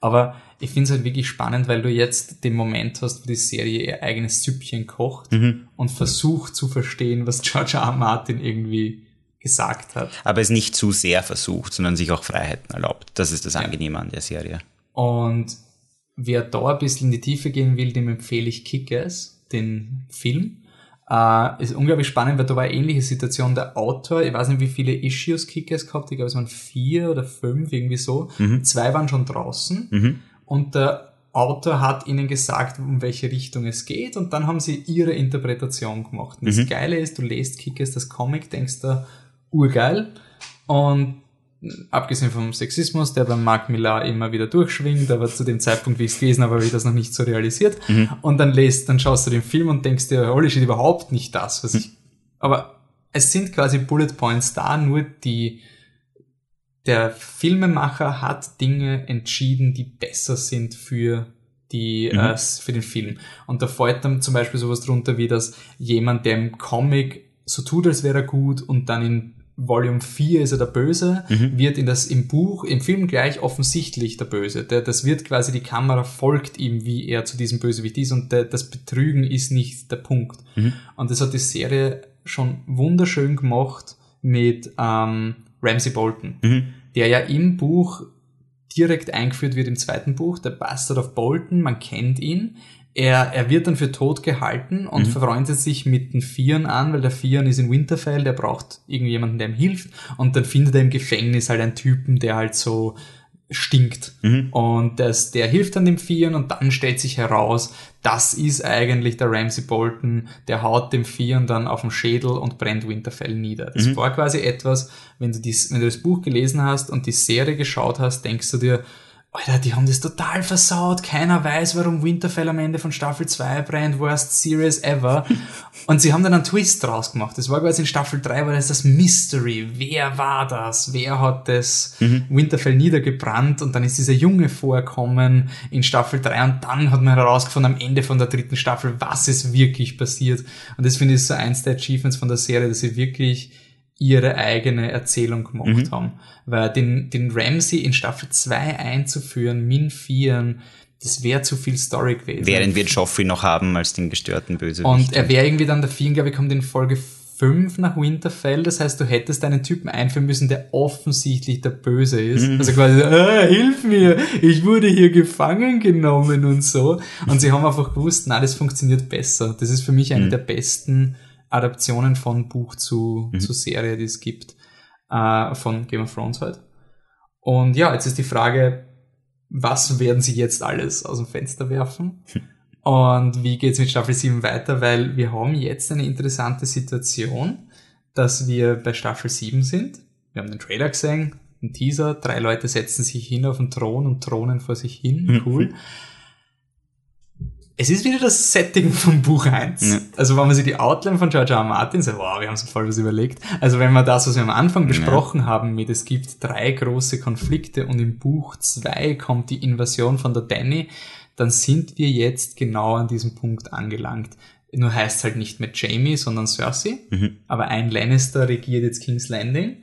Aber ich finde es halt wirklich spannend, weil du jetzt den Moment hast, wo die Serie ihr eigenes Süppchen kocht mhm. und versucht zu verstehen, was George R. R. Martin irgendwie gesagt hat. Aber es nicht zu sehr versucht, sondern sich auch Freiheiten erlaubt. Das ist das Angenehme ja. an der Serie. Und wer da ein bisschen in die Tiefe gehen will, dem empfehle ich Kickers, den Film. Äh, ist unglaublich spannend, weil da war eine ähnliche Situation. Der Autor, ich weiß nicht, wie viele Issues Kickers gehabt, ich glaube, es waren vier oder fünf, irgendwie so. Mhm. Zwei waren schon draußen. Mhm. Und der Autor hat ihnen gesagt, um welche Richtung es geht und dann haben sie ihre Interpretation gemacht. Und das Mhm. Geile ist, du lest Kickers das Comic, denkst da, urgeil und abgesehen vom Sexismus, der beim Mark Millar immer wieder durchschwingt, aber zu dem Zeitpunkt, wie ich es gelesen habe, habe ich das noch nicht so realisiert. Und dann lest, dann schaust du den Film und denkst dir, holy shit, überhaupt nicht das, was ich, aber es sind quasi Bullet Points da, nur die, der Filmemacher hat Dinge entschieden, die besser sind für die, Mhm. äh, für den Film. Und da fällt dann zum Beispiel sowas drunter, wie dass jemand, der im Comic so tut, als wäre er gut und dann in Volume 4 ist er der Böse, Mhm. wird in das im Buch, im Film gleich offensichtlich der Böse. Der, das wird quasi, die Kamera folgt ihm, wie er zu diesem Bösewicht ist und der, das Betrügen ist nicht der Punkt. Mhm. Und das hat die Serie schon wunderschön gemacht mit ähm, Ramsey Bolton, Mhm. der ja im Buch direkt eingeführt wird im zweiten Buch, der Bastard of Bolton, man kennt ihn. Er, er wird dann für tot gehalten und Mhm. verfreundet sich mit den Vieren an, weil der Vieren ist in Winterfell, der braucht irgendjemanden, der ihm hilft. Und dann findet er im Gefängnis halt einen Typen, der halt so stinkt. Mhm. Und das, der hilft dann dem Vieren und dann stellt sich heraus, das ist eigentlich der Ramsey Bolton, der haut dem Vieren dann auf den Schädel und brennt Winterfell nieder. Das war quasi etwas, wenn du, dies, wenn du das Buch gelesen hast und die Serie geschaut hast, denkst du dir, Alter, die haben das total versaut. Keiner weiß, warum Winterfell am Ende von Staffel 2 brennt. Worst Series ever. Und sie haben dann einen Twist draus gemacht. Das war quasi in Staffel 3, war das das Mystery. Wer war das? Wer hat das Winterfell niedergebrannt? Und dann ist dieser Junge vorkommen in Staffel 3 und dann hat man herausgefunden am Ende von der dritten Staffel, was ist wirklich passiert. Und das finde ich so eins der Achievements von der Serie, dass sie wirklich ihre eigene Erzählung gemacht haben. Weil den, den Ramsey in Staffel 2 einzuführen, Min 4, das wäre zu viel Story gewesen. Während wir Joffrey noch haben als den gestörten Bösewicht. Und er wäre irgendwie dann der Vieren, glaube ich, kommt in Folge 5 nach Winterfell. Das heißt, du hättest einen Typen einführen müssen, der offensichtlich der Böse ist. Also quasi, ah, hilf mir, ich wurde hier gefangen genommen und so. Und sie haben einfach gewusst, na, das funktioniert besser. Das ist für mich eine der besten Adaptionen von Buch zu, zu Serie, die es gibt. Äh, von Game of Thrones halt. Und ja, jetzt ist die Frage, was werden sie jetzt alles aus dem Fenster werfen? Und wie geht's mit Staffel 7 weiter? Weil wir haben jetzt eine interessante Situation, dass wir bei Staffel 7 sind. Wir haben den Trailer gesehen, einen Teaser, drei Leute setzen sich hin auf den Thron und thronen vor sich hin. Cool. Es ist wieder das Setting vom Buch 1. Ja. Also wenn man sich die Outline von George R. R. Martin sagt, wow, wir haben so voll was überlegt. Also wenn wir das, was wir am Anfang besprochen haben, mit es gibt drei große Konflikte und im Buch 2 kommt die Invasion von der Danny, dann sind wir jetzt genau an diesem Punkt angelangt. Nur heißt halt nicht mehr Jamie, sondern Cersei. Aber ein Lannister regiert jetzt King's Landing.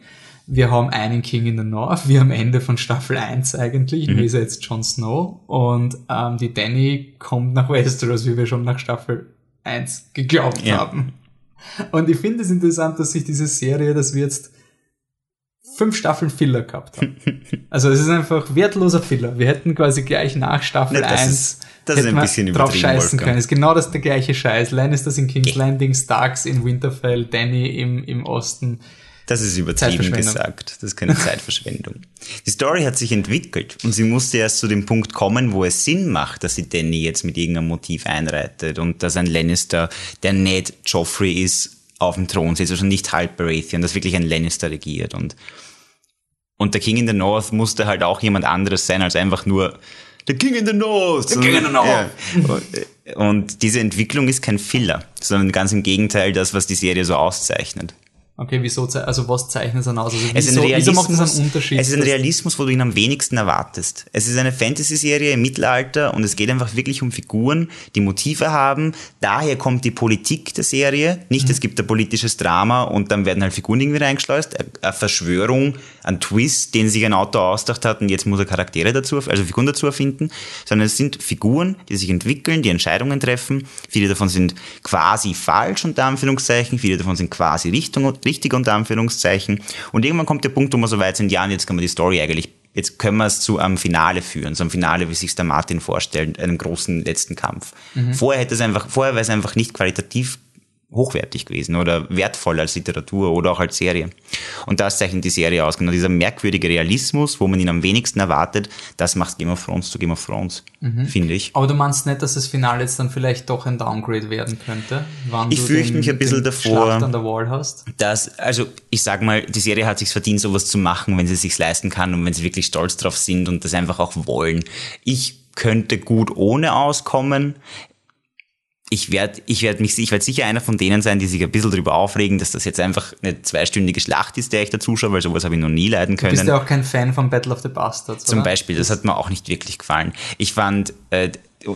Wir haben einen King in the North, wie am Ende von Staffel 1 eigentlich, nur ist er jetzt Jon Snow. Und ähm, die Danny kommt nach Westeros, wie wir schon nach Staffel 1 geglaubt Ja. haben. Und ich finde es interessant, dass sich diese Serie, dass wir jetzt fünf Staffeln Filler gehabt haben. Also es ist einfach wertloser Filler. Wir hätten quasi gleich nach Staffel das 1 ist- das hätten wir drauf scheißen Wolfgang. können. Es ist genau das der gleiche Scheiß. Lannisters in King's Landing, Starks in Winterfell, Danny im, im Osten. Das ist übertrieben gesagt. Das ist keine Zeitverschwendung. Die Story hat sich entwickelt und sie musste erst zu dem Punkt kommen, wo es Sinn macht, dass sie Danny jetzt mit irgendeinem Motiv einreitet und dass ein Lannister, der nicht Joffrey ist, auf dem Thron sitzt, also nicht halb Baratheon, dass wirklich ein Lannister regiert und und der King in the North musste halt auch jemand anderes sein als einfach nur der King in the North. The King in the North. Ja. Und, und diese Entwicklung ist kein Filler, sondern ganz im Gegenteil das, was die Serie so auszeichnet. Okay, wieso, also was zeichnet es dann aus? Also Es ist, wieso, ein wieso macht Realismus, es einen Unterschied? es ist ein Realismus, wo du ihn am wenigsten erwartest. Es ist eine Fantasy-Serie im Mittelalter und es geht einfach wirklich um Figuren, die Motive haben. Daher kommt die Politik der Serie. Nicht, es gibt ein politisches Drama und dann werden halt Figuren irgendwie reingeschleust. Eine Verschwörung, ein Twist, den sich ein Autor ausgedacht hat und jetzt muss er Charaktere dazu, also Figuren dazu erfinden. Sondern es sind Figuren, die sich entwickeln, die Entscheidungen treffen. Viele davon sind quasi falsch, unter Anführungszeichen. Viele davon sind quasi Richtung, richtig, unter Anführungszeichen. Und irgendwann kommt der Punkt, wo wir so weit sind, ja, und jetzt können wir die Story eigentlich, jetzt können wir es zu einem Finale führen, so einem Finale, wie sich der Martin vorstellt, einem großen letzten Kampf. Vorher hätte es einfach, vorher wäre es einfach nicht qualitativ hochwertig gewesen oder wertvoll als Literatur oder auch als Serie. Und das zeichnet die Serie aus. Genau dieser merkwürdige Realismus, wo man ihn am wenigsten erwartet, das macht Game of Thrones zu Game of Thrones, mhm. finde ich. Aber du meinst nicht, dass das Finale jetzt dann vielleicht doch ein Downgrade werden könnte? Wann ich fürchte mich ein bisschen davor, an der Wall hast? dass, also ich sag mal, die Serie hat sich verdient, sowas zu machen, wenn sie sich leisten kann und wenn sie wirklich stolz drauf sind und das einfach auch wollen. Ich könnte gut ohne auskommen ich werde ich werd mich ich werd sicher einer von denen sein, die sich ein bisschen darüber aufregen, dass das jetzt einfach eine zweistündige Schlacht ist, der ich da zuschaue, weil sowas habe ich noch nie leiden können. Du bist ja auch kein Fan von Battle of the Bastards, Zum oder? Beispiel, das hat mir auch nicht wirklich gefallen. Ich fand, äh,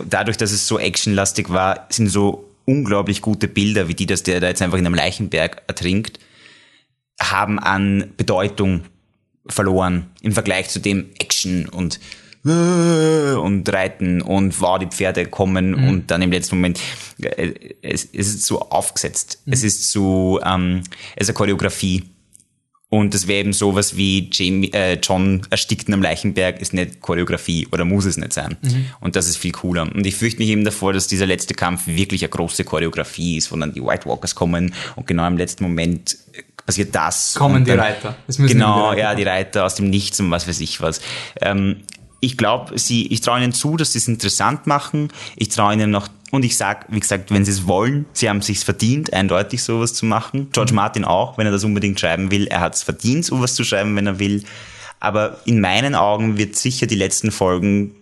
dadurch, dass es so actionlastig war, sind so unglaublich gute Bilder, wie die, dass der da jetzt einfach in einem Leichenberg ertrinkt, haben an Bedeutung verloren im Vergleich zu dem Action und und reiten und wow, die Pferde kommen mhm. und dann im letzten Moment, äh, es, es ist so aufgesetzt. Mhm. Es ist so, ähm, es ist eine Choreografie. Und das wäre eben sowas wie Jamie, äh, John erstickt in einem Leichenberg, ist nicht Choreografie oder muss es nicht sein. Mhm. Und das ist viel cooler. Und ich fürchte mich eben davor, dass dieser letzte Kampf wirklich eine große Choreografie ist, wo dann die White Walkers kommen und genau im letzten Moment passiert das. Kommen die Reiter. genau, die Reiter ja, die Reiter aus dem Nichts und was weiß ich was. Ähm, ich glaube, sie, ich traue ihnen zu, dass sie es interessant machen. Ich traue ihnen noch, und ich sag, wie gesagt, wenn sie es wollen, sie haben es sich verdient, eindeutig sowas zu machen. George mhm. Martin auch, wenn er das unbedingt schreiben will. Er hat es verdient, sowas zu schreiben, wenn er will. Aber in meinen Augen wird sicher die letzten Folgen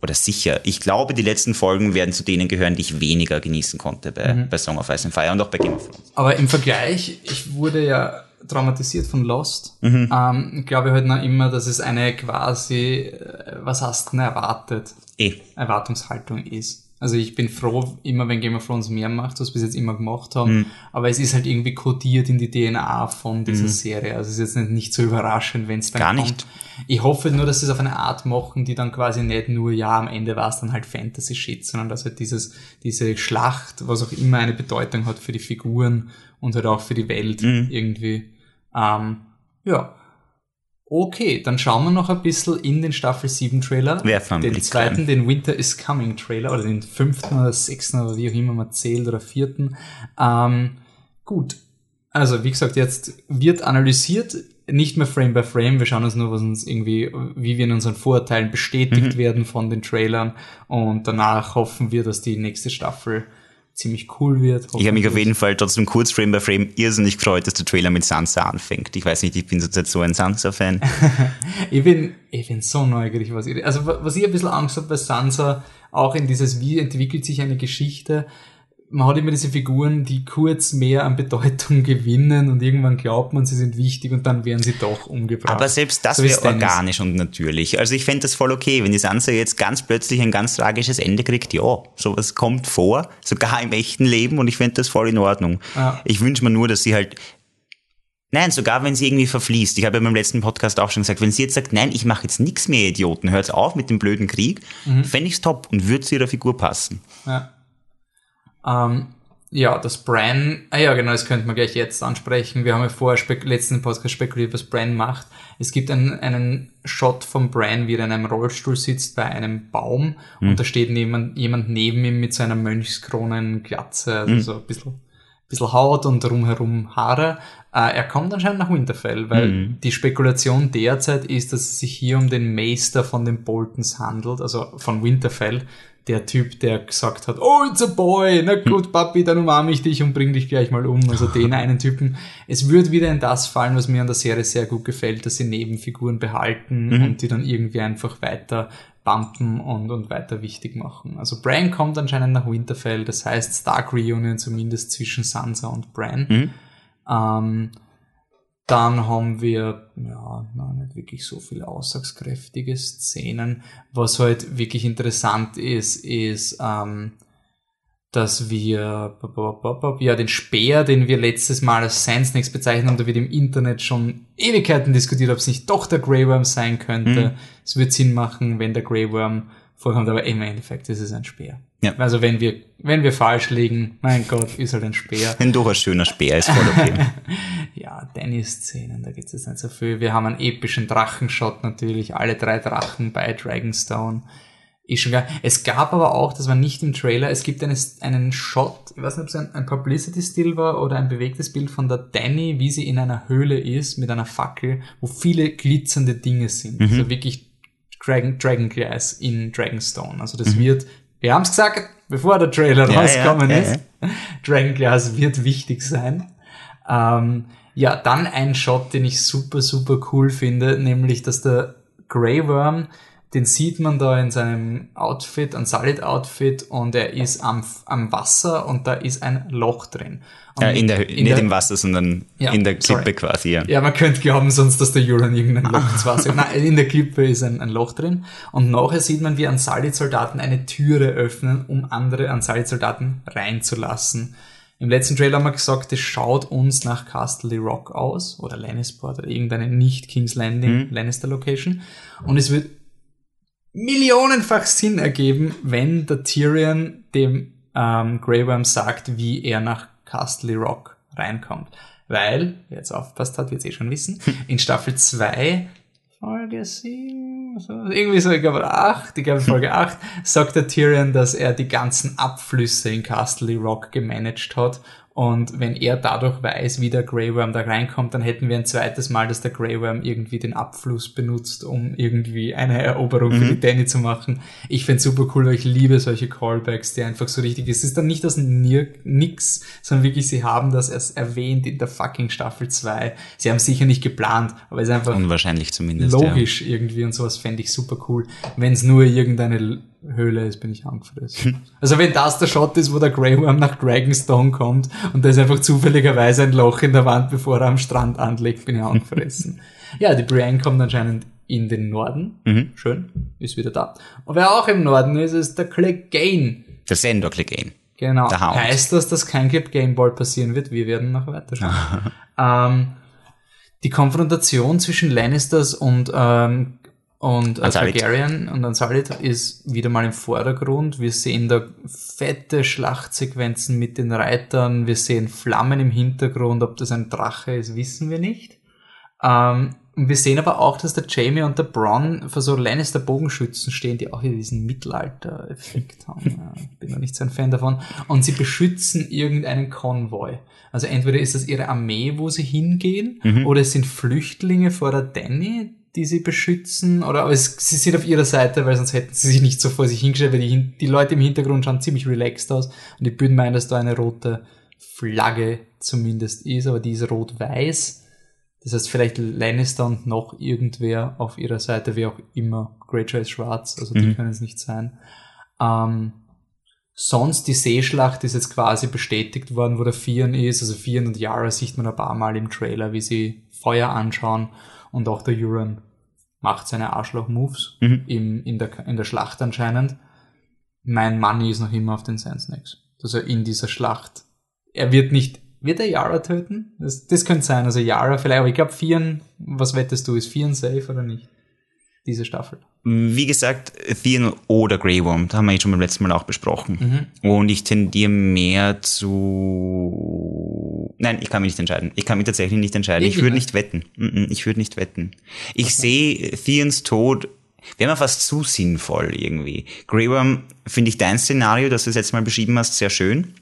oder sicher, ich glaube, die letzten Folgen werden zu denen gehören, die ich weniger genießen konnte bei, mhm. bei Song of Ice and Fire und auch bei Game of Thrones. Aber im Vergleich, ich wurde ja traumatisiert von Lost. Mhm. Ähm, glaube halt noch immer, dass es eine quasi, äh, was hast du denn erwartet? Eh. Erwartungshaltung ist. Also ich bin froh, immer wenn Game of Thrones mehr macht, was wir bis jetzt immer gemacht haben. Mhm. Aber es ist halt irgendwie kodiert in die DNA von dieser mhm. Serie. Also es ist jetzt nicht, nicht so überraschend, wenn es dann Gar kommt. nicht. Ich hoffe nur, dass sie es auf eine Art machen, die dann quasi nicht nur, ja, am Ende war es dann halt Fantasy-Shit, sondern dass halt dieses, diese Schlacht, was auch immer eine Bedeutung hat für die Figuren und halt auch für die Welt mhm. irgendwie ähm, ja. Okay, dann schauen wir noch ein bisschen in den Staffel 7 Trailer. Werfen den zweiten, rein. den Winter is Coming Trailer oder den fünften oder sechsten oder wie auch immer man zählt oder vierten. Ähm, gut. Also, wie gesagt, jetzt wird analysiert, nicht mehr Frame by Frame. Wir schauen uns nur, was uns irgendwie, wie wir in unseren Vorurteilen bestätigt mhm. werden von den Trailern. Und danach hoffen wir, dass die nächste Staffel ziemlich cool wird. Ich habe mich auf jeden Fall trotzdem kurz Frame by Frame irrsinnig gefreut, dass der Trailer mit Sansa anfängt. Ich weiß nicht, ich bin zurzeit so ein Sansa-Fan. ich bin, ich bin so neugierig, was ich, also was ich ein bisschen Angst habe bei Sansa, auch in dieses, wie entwickelt sich eine Geschichte, man hat immer diese Figuren, die kurz mehr an Bedeutung gewinnen und irgendwann glaubt man, sie sind wichtig und dann werden sie doch umgebracht. Aber selbst das so wäre organisch und natürlich. Also ich fände das voll okay, wenn die Sansa jetzt ganz plötzlich ein ganz tragisches Ende kriegt. Ja, sowas kommt vor, sogar im echten Leben und ich fände das voll in Ordnung. Ja. Ich wünsche mir nur, dass sie halt Nein, sogar wenn sie irgendwie verfließt. Ich habe ja beim letzten Podcast auch schon gesagt, wenn sie jetzt sagt, nein, ich mache jetzt nichts mehr, Idioten, hört auf mit dem blöden Krieg, mhm. fände ich's top und würde zu ihrer Figur passen. Ja. Ähm, ja, das Bran, ah ja genau, das könnte man gleich jetzt ansprechen. Wir haben ja vorher letzten Podcast spekuliert, was Bran macht. Es gibt einen, einen Shot von Bran, wie er in einem Rollstuhl sitzt bei einem Baum mhm. und da steht jemand, jemand neben ihm mit so einer Mönchskronenglatze, also mhm. so ein bisschen, bisschen Haut und drumherum Haare. Äh, er kommt anscheinend nach Winterfell, weil mhm. die Spekulation derzeit ist, dass es sich hier um den Meister von den Boltons handelt, also von Winterfell, der Typ, der gesagt hat, oh, it's a boy, na gut, Papi, dann umarme ich dich und bring dich gleich mal um. Also den einen Typen. Es wird wieder in das fallen, was mir an der Serie sehr gut gefällt, dass sie Nebenfiguren behalten mhm. und die dann irgendwie einfach weiter bumpen und, und weiter wichtig machen. Also Bran kommt anscheinend nach Winterfell, das heißt Stark Reunion zumindest zwischen Sansa und Bran. Mhm. Ähm, dann haben wir, ja, noch nicht wirklich so viele aussagskräftige Szenen. Was halt wirklich interessant ist, ist, ähm, dass wir ja den Speer, den wir letztes Mal als Sand Snakes bezeichnen haben, da wird im Internet schon Ewigkeiten diskutiert, ob es nicht doch der Grey Worm sein könnte. Mhm. Es wird Sinn machen, wenn der Grey Worm vorkommt, aber im Endeffekt ist es ein Speer. Ja. Also wenn wir, wenn wir falsch liegen, mein Gott, ist halt ein Speer. Ein durchaus schöner Speer ist voll okay. ja, Danny-Szenen, da gibt es jetzt nicht so viel. Wir haben einen epischen Drachenshot natürlich, alle drei Drachen bei Dragonstone. ist schon geil. Es gab aber auch, das war nicht im Trailer, es gibt einen, einen Shot, ich weiß nicht, ob es ein, ein Publicity-Still war oder ein bewegtes Bild von der Danny, wie sie in einer Höhle ist mit einer Fackel, wo viele glitzernde Dinge sind. Mhm. Also wirklich Dragon, Dragon Glass in Dragonstone. Also das mhm. wird, wir haben es gesagt, bevor der Trailer ja, rausgekommen ja, ist, ja, Dragon Glass wird wichtig sein. Ähm, ja, dann ein Shot, den ich super, super cool finde, nämlich, dass der Grey Worm den sieht man da in seinem Outfit, ein Solid-Outfit und er ist am, am Wasser und da ist ein Loch drin. Ja, in der, in nicht der, im Wasser, sondern ja, in der Klippe sorry. quasi, ja. Ja, man könnte glauben sonst, dass der Juran irgendein Loch ins Wasser Nein, in der Klippe ist ein, ein Loch drin. Und nachher sieht man, wie Ansalid-Soldaten eine Türe öffnen, um andere Ansalid-Soldaten reinzulassen. Im letzten Trailer haben wir gesagt, es schaut uns nach Castle Rock aus oder Lannisport oder irgendeine nicht King's Landing, mhm. Lannister Location. Und es wird millionenfach Sinn ergeben, wenn der Tyrion dem ähm, Grey Worm sagt, wie er nach Castle Rock reinkommt. Weil, wer jetzt aufpasst hat, wird es eh schon wissen, in Staffel 2, Folge 7, so, irgendwie so, ich glaube 8, ich glaube Folge 8, sagt der Tyrion, dass er die ganzen Abflüsse in Castle Rock gemanagt hat und wenn er dadurch weiß, wie der Grey Worm da reinkommt, dann hätten wir ein zweites Mal, dass der Grey Worm irgendwie den Abfluss benutzt, um irgendwie eine Eroberung mhm. für die Danny zu machen. Ich find's super cool, weil ich liebe solche Callbacks, die einfach so richtig ist. Es ist dann nicht aus nix, sondern wirklich, sie haben das erst erwähnt in der fucking Staffel 2. Sie haben sicher nicht geplant, aber es ist einfach unwahrscheinlich zumindest logisch ja. irgendwie und sowas fände ich super cool. Wenn es nur irgendeine Höhle ist, bin ich angefressen. also wenn das der Shot ist, wo der Grey Worm nach Dragonstone kommt und da ist einfach zufälligerweise ein Loch in der Wand, bevor er am Strand anlegt, bin ich angefressen. ja, die Brienne kommt anscheinend in den Norden. Mhm. Schön, ist wieder da. Und wer auch im Norden ist, ist der Clegane. Der Sendor Clegane. Genau. Heißt das, dass kein Clip Game Ball passieren wird? Wir werden noch weiter schauen. ähm, die Konfrontation zwischen Lannisters und ähm, und äh, Targaryen und Unsullied ist wieder mal im Vordergrund. Wir sehen da fette Schlachtsequenzen mit den Reitern. Wir sehen Flammen im Hintergrund. Ob das ein Drache ist, wissen wir nicht. Ähm, wir sehen aber auch, dass der Jamie und der Bronn für so Lannister Bogenschützen stehen, die auch hier diesen Mittelalter-Effekt haben. Ja, bin noch nicht so ein Fan davon. Und sie beschützen irgendeinen Konvoi. Also entweder ist das ihre Armee, wo sie hingehen, mhm. oder es sind Flüchtlinge vor der Danny, die sie beschützen, oder aber es, sie sind auf ihrer Seite, weil sonst hätten sie sich nicht so vor sich hingestellt, weil die, die Leute im Hintergrund schauen ziemlich relaxed aus und ich bin meinen, dass da eine rote Flagge zumindest ist, aber die ist rot-weiß. Das heißt, vielleicht Lannister und noch irgendwer auf ihrer Seite, wie auch immer. Greyjoy ist schwarz, also die mhm. können es nicht sein. Ähm, sonst die Seeschlacht ist jetzt quasi bestätigt worden, wo der Fian ist. Also Fian und Yara sieht man ein paar Mal im Trailer, wie sie Feuer anschauen und auch der Euron macht seine Arschloch-Moves mhm. in, der, in der Schlacht anscheinend. Mein Money ist noch immer auf den Sand Snakes. Also in dieser Schlacht. Er wird nicht, wird er Yara töten? Das, das könnte sein. Also Yara vielleicht, aber ich glaube Vieren, was wettest du, ist Vieren safe oder nicht? Diese Staffel. Wie gesagt, Theon oder Grey Worm, da haben wir jetzt schon beim letzten Mal auch besprochen. Mhm. Und ich tendiere mehr zu. Nein, ich kann mich nicht entscheiden. Ich kann mich tatsächlich nicht entscheiden. Ich, ich würde nicht wetten. Ich würde nicht wetten. Ich okay. sehe Theons Tod wäre mir fast zu sinnvoll irgendwie. Grey Worm finde ich dein Szenario, das du das letzte Mal beschrieben hast, sehr schön.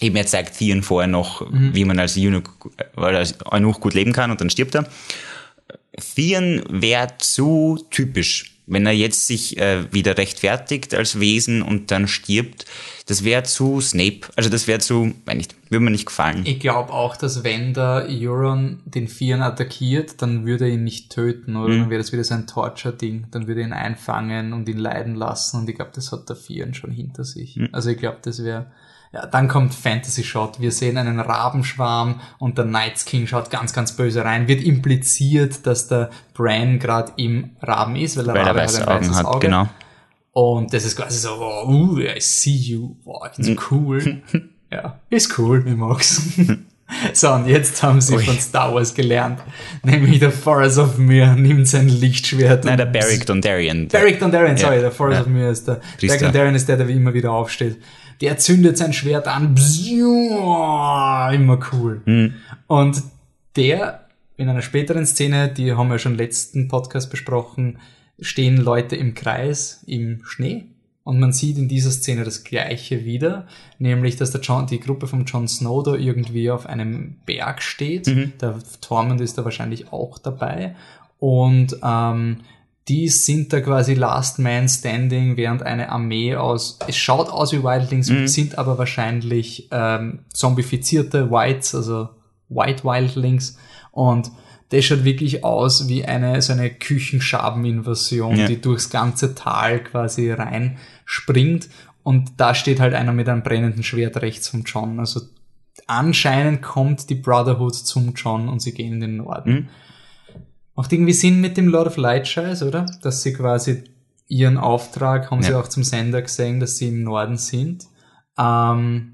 Eben, er zeigt Theon vorher noch, mhm. wie man als Eunuch, weil er Eunuch gut leben kann und dann stirbt er. Theon wäre zu typisch wenn er jetzt sich äh, wieder rechtfertigt als Wesen und dann stirbt, das wäre zu Snape. Also das wäre zu, weiß nicht, würde mir nicht gefallen. Ich glaube auch, dass wenn der Euron den Vieren attackiert, dann würde er ihn nicht töten, oder? Mhm. Dann wäre das wieder so ein Torture-Ding. Dann würde er ihn einfangen und ihn leiden lassen. Und ich glaube, das hat der Vieren schon hinter sich. Mhm. Also ich glaube, das wäre ja, dann kommt Fantasy Shot. Wir sehen einen Rabenschwarm und der Night's King schaut ganz, ganz böse rein. Wird impliziert, dass der Bran gerade im Raben ist, weil der weil Rabe hat ein weißes hat, Auge. Genau. Und das ist quasi so, oh, uh, I see you. Wow, so hm. cool. ja, ist cool, ich mag's. so, und jetzt haben sie Ui. von Star Wars gelernt. Nämlich der Forest of Mir nimmt sein Lichtschwert. Nein, der Beric Dondarrion. Beric Dondarrion, sorry, ja. der Forest ja. of Mir ist der. Beric Dondarrion ist der, der wie immer wieder aufsteht der zündet sein Schwert an, immer cool. Mhm. Und der, in einer späteren Szene, die haben wir schon letzten Podcast besprochen, stehen Leute im Kreis im Schnee Und man sieht in dieser Szene das Gleiche wieder, nämlich, dass der John, die Gruppe von Jon Snow da irgendwie auf einem Berg steht. Mhm. Der Tormund ist da wahrscheinlich auch dabei. Und ähm, die sind da quasi Last Man Standing, während eine Armee aus, es schaut aus wie Wildlings, Mhm. sind aber wahrscheinlich ähm, zombifizierte Whites, also White Wildlings. Und das schaut wirklich aus wie eine, so eine Küchenschabeninvasion, Ja. die durchs ganze Tal quasi rein springt. Und da steht halt einer mit einem brennenden Schwert rechts vom John. Also anscheinend kommt die Brotherhood zum John und sie gehen in den Norden. Mhm. Macht irgendwie Sinn mit dem Lord of Light Scheiß, oder? Dass sie quasi ihren Auftrag, haben sie Ja. auch zum Sender gesehen, dass sie im Norden sind. Ähm,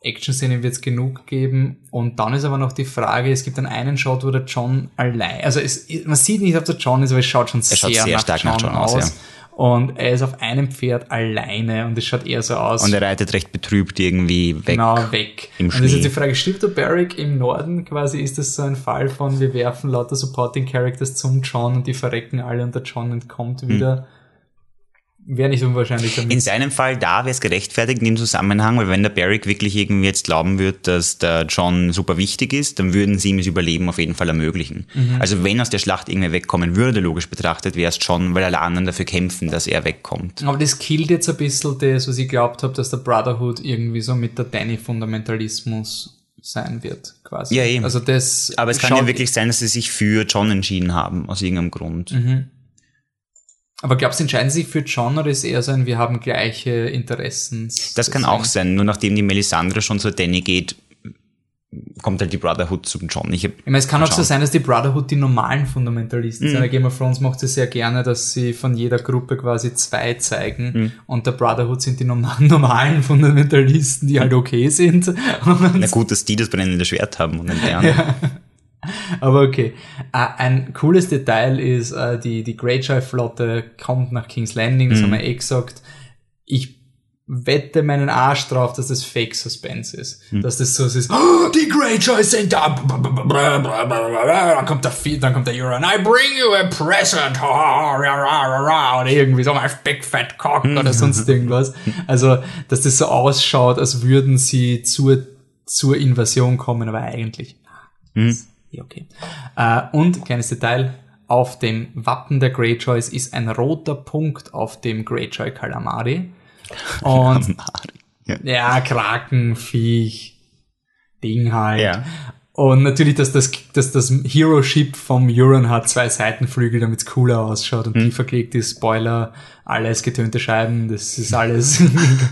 Action-Szene wird es genug geben. Und dann ist aber noch die Frage, es gibt dann einen Shot, wo der John allein, also es, man sieht nicht, ob der John ist, aber es schaut schon schaut sehr, sehr nach, stark John nach John aus, ja. Und er ist auf einem Pferd alleine und es schaut eher so aus. Und er reitet recht betrübt irgendwie weg. Genau, weg. im und das ist Schnee. jetzt die Frage, stirbt der Barrick im Norden quasi? Ist das so ein Fall von, wir werfen lauter Supporting Characters zum John und die verrecken alle und der John entkommt wieder? Wäre nicht unwahrscheinlich damit. In seinem Fall, da wäre es gerechtfertigt in dem Zusammenhang, weil wenn der Barrick wirklich irgendwie jetzt glauben wird, dass der John super wichtig ist, dann würden sie ihm das Überleben auf jeden Fall ermöglichen. Mhm. Also wenn aus der Schlacht irgendwie wegkommen würde, logisch betrachtet, wäre es John, weil alle anderen dafür kämpfen, dass er wegkommt. Aber das killt jetzt ein bisschen das, was ich glaubt habe, dass der Brotherhood irgendwie so mit der Danny-Fundamentalismus sein wird, quasi. Ja, eben. Also das Aber es kann ja wirklich sein, dass sie sich für John entschieden haben, aus irgendeinem Grund. Mhm. Aber glaubst du, entscheiden sie sich für John oder ist eher so ein, wir haben gleiche Interessen? Das kann auch sein, nur nachdem die Melisandre schon zur Danny geht, kommt halt die Brotherhood zum John. Ich Ich meine, es kann auch so sein, dass die Brotherhood die normalen Fundamentalisten Mhm. sind. Game of Thrones macht es sehr gerne, dass sie von jeder Gruppe quasi zwei zeigen. Mhm. Und der Brotherhood sind die norma- normalen Fundamentalisten, die halt okay sind. Und, na gut, dass die das brennende Schwert haben und nicht der andere. aber okay. Äh, ein cooles Detail ist, äh, die, die Greyjoy-Flotte kommt nach King's Landing, Mhm. das haben wir eh gesagt. Ich wette meinen Arsch drauf, dass das Fake Suspense ist. Mhm. Dass das so ist, oh, die Greyjoys sind da. Dann kommt der, Fi- dann kommt der Euron, I bring you a present. Oder irgendwie so, my big fat cock Mhm. oder sonst irgendwas. Also, dass das so ausschaut, als würden sie zur, zur Invasion kommen, aber eigentlich Mhm. Ja, okay. Äh, und, kleines Detail, auf dem Wappen der Greyjoys ist ein roter Punkt auf dem Greyjoy Calamari. Und Ja. ja, Kraken, Viech, Ding halt. Ja. Und natürlich, dass das, dass das Hero-Ship vom Euron hat zwei Seitenflügel, damit es cooler ausschaut und die verklebt ist, Spoiler, alles getönte Scheiben, das ist alles.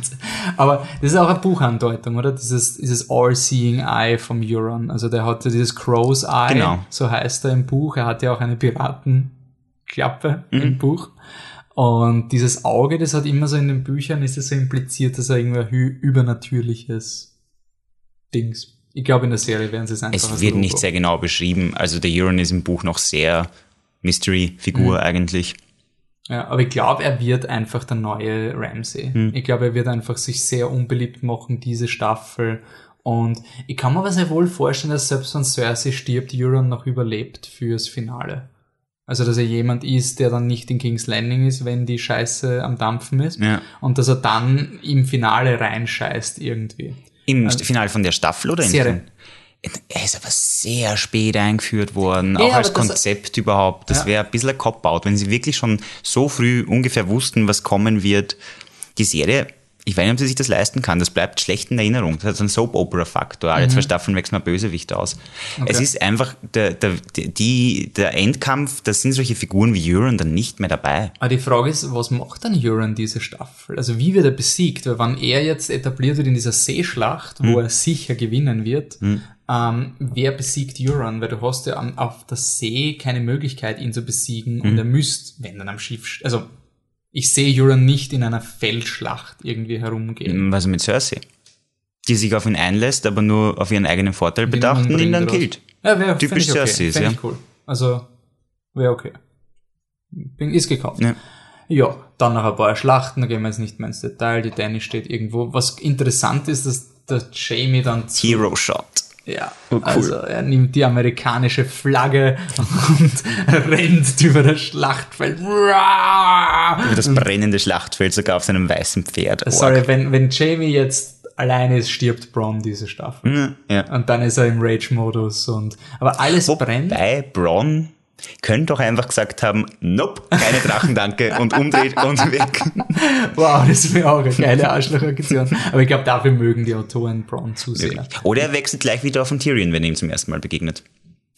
Aber das ist auch eine Buchandeutung, oder? Dieses, dieses All-Seeing Eye vom Euron. Also der hat ja dieses Crow's Eye, Genau. so heißt er im Buch. Er hat ja auch eine Piratenklappe im Buch. Und dieses Auge, das hat immer so in den Büchern, ist es so impliziert, dass er hü- übernatürliches Dings. Ich glaube, in der Serie werden sie es einfach Es wird Logo. nicht sehr genau beschrieben. Also der Euron ist im Buch noch sehr Mystery-Figur Mhm. eigentlich. Ja, aber ich glaube, er wird einfach der neue Ramsey. Hm. Ich glaube, er wird einfach sich sehr unbeliebt machen, diese Staffel. Und ich kann mir aber sehr wohl vorstellen, dass selbst wenn Cersei stirbt, Euron noch überlebt fürs Finale. Also, dass er jemand ist, der dann nicht in King's Landing ist, wenn die Scheiße am Dampfen ist. Ja. Und dass er dann im Finale reinscheißt irgendwie. Im Finale von der Staffel oder? in- Also Serie. Er ist aber sehr spät eingeführt worden, Ja, auch als das- Konzept überhaupt. Das Ja. wäre ein bisschen ein Cop-Out, wenn sie wirklich schon so früh ungefähr wussten, was kommen wird. Die Serie, ich weiß nicht, ob sie sich das leisten kann, das bleibt schlecht in Erinnerung. Das hat so einen Soap-Opera-Faktor. Alle zwei Staffeln wächst mal Bösewicht aus. Es ist einfach, der, der, die, der Endkampf, da sind solche Figuren wie Euron dann nicht mehr dabei. Aber die Frage ist, was macht dann Euron diese Staffel? Also wie wird er besiegt? Weil wenn er jetzt etabliert wird in dieser Seeschlacht, wo er sicher gewinnen wird, ähm, wer besiegt Euron? Weil du hast ja auf der See keine Möglichkeit, ihn zu besiegen und er müsst, wenn dann am Schiff, also ich sehe Euron nicht in einer Feldschlacht irgendwie herumgehen. Was mit Cersei? Die sich auf ihn einlässt, aber nur auf ihren eigenen Vorteil bedacht und ihn dann killt. Ja, wär, Typisch okay. Cersei ja. ich cool. Also, wäre okay. Bin, ist gekauft. Ja. Ja, dann noch ein paar Schlachten, da gehen wir jetzt nicht mehr ins Detail. Die Danny steht irgendwo. Was interessant ist, dass der Jamie dann Hero Shot. Ja, oh, cool. also er nimmt die amerikanische Flagge und rennt über das Schlachtfeld. Über das brennende Schlachtfeld, sogar auf seinem weißen Pferd. Sorry, wenn, wenn Jamie jetzt alleine ist, stirbt Bronn diese Staffel. Ja. Und dann ist er im Rage-Modus und, aber alles Wobei brennt. Bei Bronn könnte doch einfach gesagt haben, nope, keine Drachen, danke, und umdreht und weg. Wow, das wäre auch eine geile Arschlochaktion. Aber ich glaube, dafür mögen die Autoren Braun zu sehr. Oder er wechselt gleich wieder auf den Tyrion, wenn er ihm zum ersten Mal begegnet.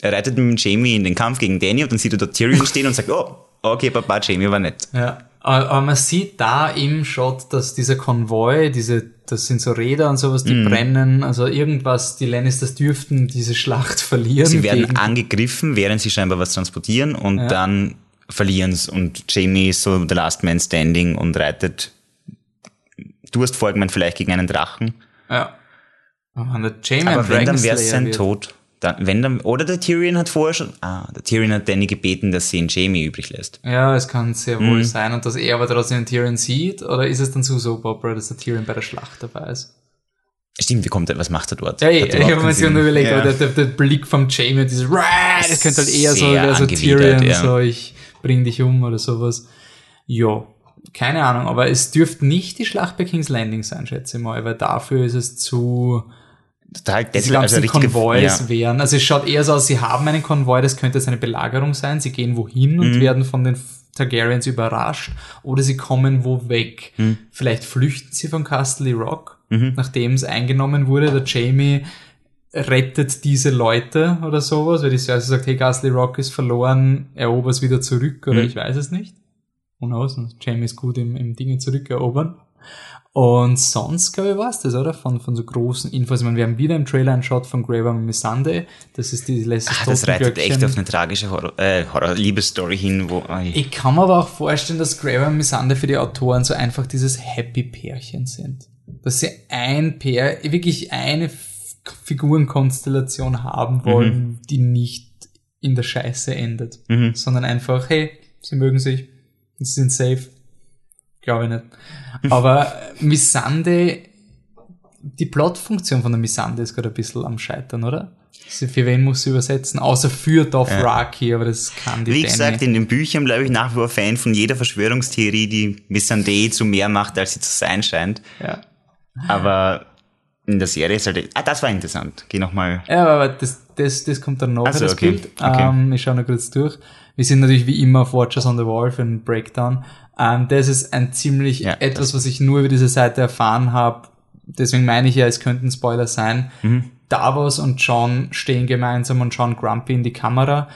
Er reitet mit Jamie in den Kampf gegen Danny und dann sieht er dort Tyrion stehen und sagt, oh, okay, Papa, Jamie war nett. Ja, aber man sieht da im Shot, dass dieser Konvoi, diese, das sind so Räder und sowas, die mm. brennen, also irgendwas, die Lannisters dürften diese Schlacht verlieren. Sie werden angegriffen, während sie scheinbar was transportieren und ja. dann verlieren es und Jamie ist so the last man standing und reitet, du hast vorgemeint, vielleicht gegen einen Drachen. Ja. Oh, Jamie Aber wenn, dann wäre es sein Tod. Dann, wenn dann, oder der Tyrion hat vorher schon, ah, der Tyrion hat Danny gebeten, dass sie ihn Jamie übrig lässt. Ja, es kann sehr wohl mhm. sein. Und dass er aber trotzdem den Tyrion sieht, oder ist es dann so so Opera, dass der Tyrion bei der Schlacht dabei ist? Stimmt, wie kommt er, was macht er dort? Ja, ich, habe mir schon überlegt, ja. der, der, der, Blick vom Jamie, dieses, das könnte halt eher so, so Tyrion, ja. so, ich bring dich um oder sowas. Ja, keine Ahnung, aber es dürfte nicht die Schlacht bei King's Landing sein, schätze ich mal, weil dafür ist es zu, total die ganzen also Konvois ja. wären. Also es schaut eher so aus, sie haben einen Konvoi, das könnte jetzt eine Belagerung sein, sie gehen wohin und mhm. werden von den Targaryens überrascht oder sie kommen wo weg. Mhm. Vielleicht flüchten sie von Castle Rock, mhm. nachdem es eingenommen wurde. Der Jamie rettet diese Leute oder sowas, weil die Cersei sagt, hey, Castle Rock ist verloren, erober es wieder zurück oder mhm. ich weiß es nicht. Und Jamie ist gut im, im Dinge zurückerobern. Und sonst, glaube ich, war es das, oder? Von, von so großen Infos. Ich meine, wir haben wieder im Trailer einen Shot von Graver und Missande. Das ist die letzte Ach, das reitet echt auf eine tragische Horror, äh, Horror Liebesstory hin, wo. Oh ich kann mir aber auch vorstellen, dass Graver und Missande für die Autoren so einfach dieses Happy-Pärchen sind. Dass sie ein Pär, wirklich eine Figurenkonstellation haben wollen, mhm. die nicht in der Scheiße endet. Mhm. Sondern einfach, hey, sie mögen sich, sie sind safe Glaube ich nicht. Aber Missande, die Plotfunktion von der Missande ist gerade ein bisschen am Scheitern, oder? Für wen muss sie übersetzen? Außer für Dothraki, ja. aber das kann die Wie Danny. gesagt, in den Büchern bleibe ich nach wie vor Fan von jeder Verschwörungstheorie, die Missande zu mehr macht, als sie zu sein scheint. Ja. Aber in der Serie ist halt, ah, das war interessant. Geh nochmal. Ja, aber das, das, das kommt dann noch, also, das okay. Bild. Okay. Ähm, ich schaue noch kurz durch. Wir sind natürlich wie immer auf Watchers on the Wall für einen Breakdown. Ähm, das ist ein ziemlich ja, etwas, was ich nur über diese Seite erfahren habe. Deswegen meine ich ja, es könnten Spoiler sein. Mhm. Davos und John stehen gemeinsam und schauen Grumpy in die Kamera.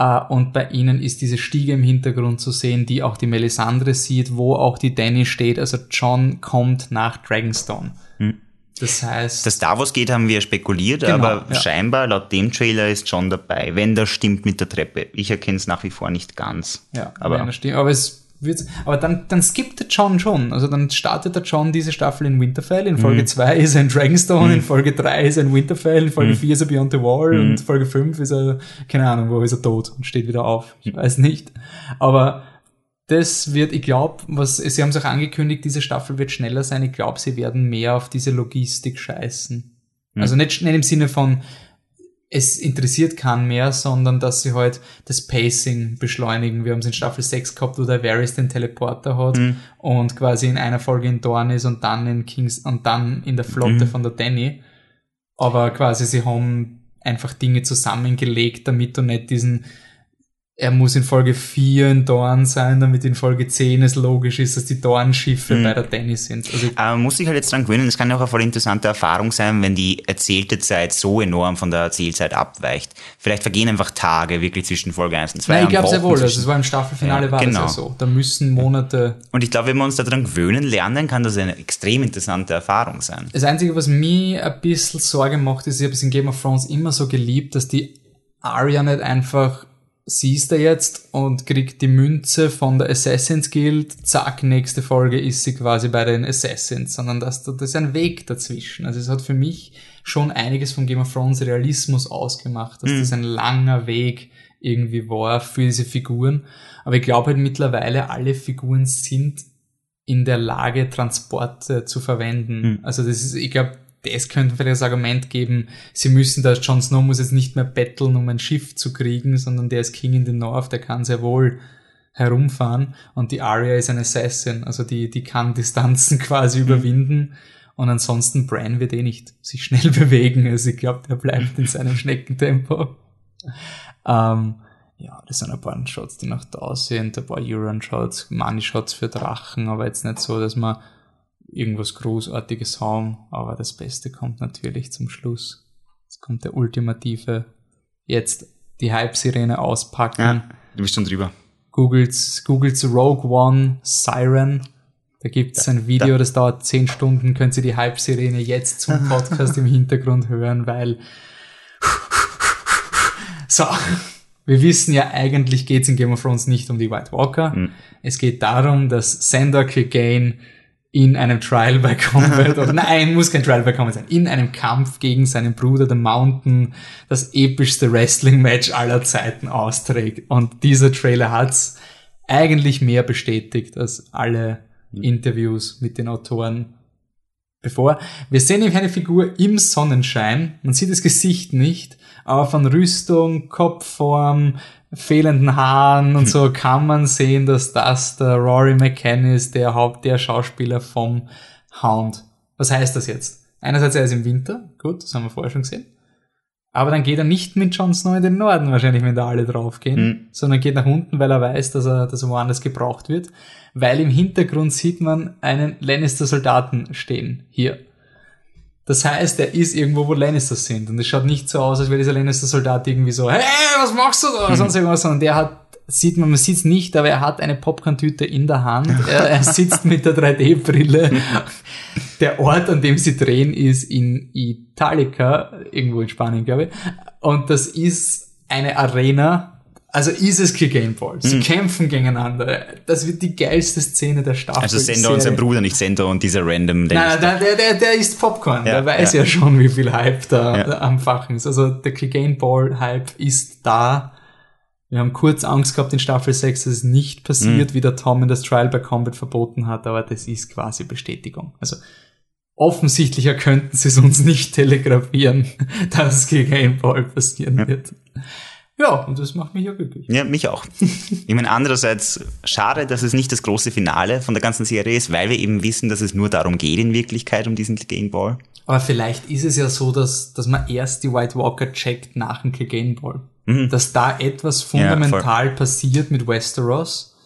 Uh, und bei ihnen ist diese Stiege im Hintergrund zu sehen, die auch die Melisandre sieht, wo auch die Danny steht. Also John kommt nach Dragonstone. Mhm. Das heißt. Dass Davos geht, haben wir spekuliert, genau, aber ja. scheinbar laut dem Trailer ist John dabei, wenn das stimmt mit der Treppe. Ich erkenne es nach wie vor nicht ganz. Ja, aber, wenn das stimmt. aber es wird's, aber dann, dann skippt der John schon. Also dann startet der John diese Staffel in Winterfell. In Folge 2 mhm. ist er in Dragonstone, mhm. in Folge 3 ist er in Winterfell, in Folge 4 mhm. ist er Beyond the Wall mhm. und Folge 5 ist er, keine Ahnung, wo ist er tot und steht wieder auf. Ich mhm. weiß nicht. Aber das wird, ich glaube, was, sie haben es auch angekündigt, diese Staffel wird schneller sein. Ich glaube, sie werden mehr auf diese Logistik scheißen. Also nicht, nicht im Sinne von, es interessiert kann mehr, sondern dass sie halt das Pacing beschleunigen. Wir haben es in Staffel 6 gehabt, wo der Varys den Teleporter hat mhm. und quasi in einer Folge in Dorn ist und dann in Kings und dann in der Flotte mhm. von der Danny. Aber quasi sie haben einfach Dinge zusammengelegt, damit du nicht diesen er muss in Folge 4 in Dorn sein, damit in Folge 10 es logisch ist, dass die Dornschiffe mhm. bei der Danny sind. Also Aber man muss sich halt jetzt dran gewöhnen, es kann ja auch eine voll interessante Erfahrung sein, wenn die erzählte Zeit so enorm von der Erzählzeit abweicht. Vielleicht vergehen einfach Tage wirklich zwischen Folge 1 und 2. Nein, ich glaube sehr wohl, also es war im Staffelfinale ja, war genau. das ja so. Da müssen Monate... Und ich glaube, wenn wir uns daran gewöhnen lernen, kann das eine extrem interessante Erfahrung sein. Das Einzige, was mir ein bisschen Sorge macht, ist, ich habe es in Game of Thrones immer so geliebt, dass die Arya nicht einfach siehst du jetzt und kriegt die Münze von der Assassin's Guild, zack, nächste Folge ist sie quasi bei den Assassins, sondern dass das ist ein Weg dazwischen. Also es hat für mich schon einiges von Game of Thrones Realismus ausgemacht, dass mhm. das ein langer Weg irgendwie war für diese Figuren. Aber ich glaube halt mittlerweile, alle Figuren sind in der Lage, Transporte zu verwenden. Mhm. Also das ist, ich glaube, das könnte vielleicht das Argument geben, sie müssen da, Jon Snow muss jetzt nicht mehr betteln, um ein Schiff zu kriegen, sondern der ist King in the North, der kann sehr wohl herumfahren und die Arya ist ein Assassin, also die, die kann Distanzen quasi mhm. überwinden und ansonsten Bran wird eh nicht sich schnell bewegen, also ich glaube, der bleibt in seinem Schneckentempo. Ähm, ja, das sind ein paar Shots, die nach da aussehen, ein paar Euron-Shots, Money-Shots für Drachen, aber jetzt nicht so, dass man irgendwas Großartiges haben, aber das Beste kommt natürlich zum Schluss. Es kommt der ultimative, jetzt die Hype-Sirene auspacken. Ja, du bist schon drüber. Googles, Googles Rogue One Siren. Da gibt's ein Video, da. das dauert zehn Stunden, könnt ihr die Hype-Sirene jetzt zum Podcast im Hintergrund hören, weil so, wir wissen ja, eigentlich geht's in Game of Thrones nicht um die White Walker. Mhm. Es geht darum, dass Sandor Clegane in einem Trial by Combat, oder nein, muss kein Trial by Combat sein, in einem Kampf gegen seinen Bruder, The Mountain, das epischste Wrestling-Match aller Zeiten austrägt. Und dieser Trailer hat's eigentlich mehr bestätigt als alle mhm. Interviews mit den Autoren bevor. Wir sehen nämlich eine Figur im Sonnenschein. Man sieht das Gesicht nicht, aber von Rüstung, Kopfform, fehlenden Haaren und so kann man sehen, dass das der Rory McCann ist, der Haupt, der Schauspieler vom Hound. Was heißt das jetzt? Einerseits er ist im Winter, gut, das haben wir vorher schon gesehen. Aber dann geht er nicht mit Jon Snow in den Norden wahrscheinlich, wenn da alle draufgehen, mhm. sondern geht nach unten, weil er weiß, dass er, dass er woanders gebraucht wird. Weil im Hintergrund sieht man einen Lannister-Soldaten stehen. Hier. Das heißt, er ist irgendwo, wo Lannisters sind. Und es schaut nicht so aus, als wäre dieser Lannister-Soldat irgendwie so, hey, was machst du da? Oder sonst irgendwas, sondern der hat, sieht man, man sieht es nicht, aber er hat eine Popcorn-Tüte in der Hand. Er, er sitzt mit der 3D-Brille. Der Ort, an dem sie drehen, ist in Italica, irgendwo in Spanien, glaube ich. Und das ist eine Arena, also ist es kein Gameball. Sie mhm. kämpfen gegeneinander. Das wird die geilste Szene der Staffel. Also Sender und sein Bruder, nicht Sender und dieser random. Nein, der, der, der, der ist Popcorn. Ja, der weiß ja. ja. schon, wie viel Hype da ja. am Fachen ist. Also der Gameball-Hype ist da. Wir haben kurz Angst gehabt in Staffel 6, dass es nicht passiert, mhm. wie der Tom in das Trial by Combat verboten hat, aber das ist quasi Bestätigung. Also offensichtlicher könnten sie es uns nicht telegrafieren, dass gegen Gameball passieren wird. Ja, und das macht mich ja glücklich. Ja, mich auch. Ich meine, andererseits schade, dass es nicht das große Finale von der ganzen Serie ist, weil wir eben wissen, dass es nur darum geht in Wirklichkeit, um diesen Game Ball. Aber vielleicht ist es ja so, dass, dass man erst die White Walker checkt nach dem Game Ball. Mhm. Dass da etwas fundamental ja, passiert mit Westeros,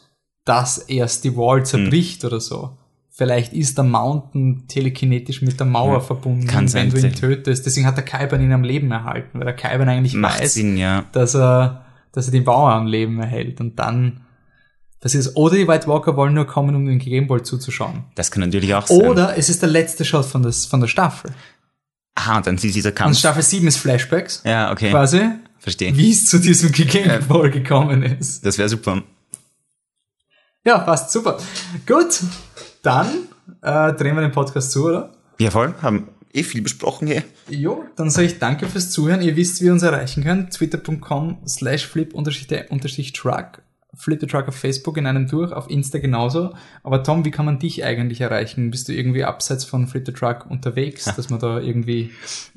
dass erst die Wall zerbricht mhm. oder so. Vielleicht ist der Mountain telekinetisch mit der Mauer ja, verbunden, wenn sein, du ihn tötest. Deswegen hat der Kaiban ihn am Leben erhalten, weil der Kaiban eigentlich Macht weiß, Sinn, ja. dass er, dass er die Mauer am Leben erhält. Und dann das ist, oder die White Walker wollen nur kommen, um den Game Ball zuzuschauen. Das kann natürlich auch sein. Oder es ist der letzte Shot von, des, von der Staffel. Ah, und dann sieht dieser Kampf. Und Staffel 7 ist Flashbacks. Ja, okay. Quasi. Verstehe. Wie es zu diesem Game Ball gekommen ist. Das wäre super. Ja, passt super. Gut, dann äh, drehen wir den Podcast zu, oder? Ja, voll. Haben eh viel besprochen hier. Jo, dann sage ich danke fürs Zuhören. Ihr wisst, wie ihr uns erreichen könnt. Twitter.com slash flip-truck Flip the Truck auf Facebook in einem durch, auf Insta genauso. Aber Tom, wie kann man dich eigentlich erreichen? Bist du irgendwie abseits von Flip the Truck unterwegs, ja. dass man da irgendwie...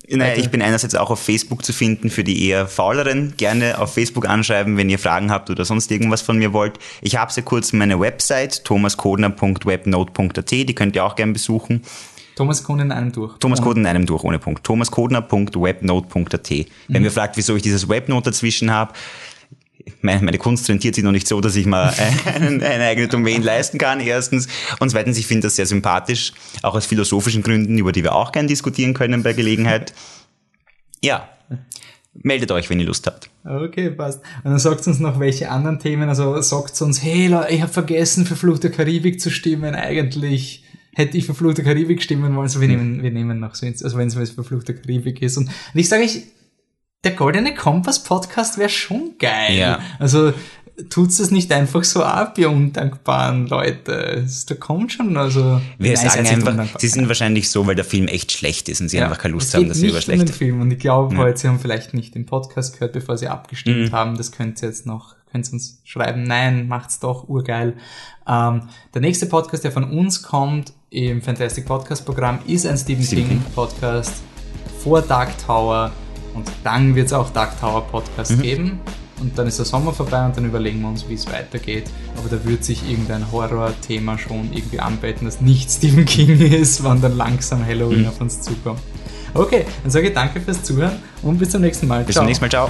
Naja, ich bin einerseits auch auf Facebook zu finden für die eher fauleren. Gerne auf Facebook anschreiben, wenn ihr Fragen habt oder sonst irgendwas von mir wollt. Ich habe sehr kurz meine Website, thomaskodner.webnote.at, die könnt ihr auch gerne besuchen. Thomas Kodner in einem durch. Thomas Kodner in einem durch, ohne Punkt. thomaskodner.webnote.at. Wenn mhm. ihr fragt, wieso ich dieses Webnote dazwischen habe, meine, Kunst rentiert sich noch nicht so, dass ich mal einen, eine eigene Domain leisten kann, erstens. Und zweitens, ich finde das sehr sympathisch, auch aus philosophischen Gründen, über die wir auch gern diskutieren können bei Gelegenheit. Ja, meldet euch, wenn ihr Lust habt. Okay, passt. Und dann sagt uns noch, welche anderen Themen, also sagt uns, hey, ich habe vergessen, für Fluch der Karibik zu stimmen, eigentlich hätte ich für Fluch der Karibik stimmen wollen, so wir nehmen, wir nehmen noch so, also wenn es für Fluch der Karibik ist. Und, und ich sage, ich, der Goldene Kompass Podcast wäre schon geil. Ja. Also tut's es nicht einfach so ab, ihr undankbaren Leute. Da kommt schon, also. Wir sagen einfach, sie sind wahrscheinlich so, weil der Film echt schlecht ist und sie ja, einfach keine Lust haben, dass sie über schlecht. Um den Film und ich glaube ja. heute, sie haben vielleicht nicht den Podcast gehört, bevor sie abgestimmt mhm. haben. Das könnt ihr jetzt noch, könnt ihr uns schreiben. Nein, macht's doch urgeil. Ähm, der nächste Podcast, der von uns kommt, im Fantastic Podcast Programm ist ein Stephen, Stephen King Podcast vor Dark Tower und dann wird es auch Dark Tower Podcast mhm. geben. Und dann ist der Sommer vorbei und dann überlegen wir uns, wie es weitergeht. Aber da wird sich irgendein Horror-Thema schon irgendwie anbieten, das nicht Stephen King ist, wann dann langsam Halloween mhm. auf uns zukommt. Okay, dann sage ich danke fürs Zuhören und bis zum nächsten Mal. Bis ciao. zum nächsten Mal, ciao.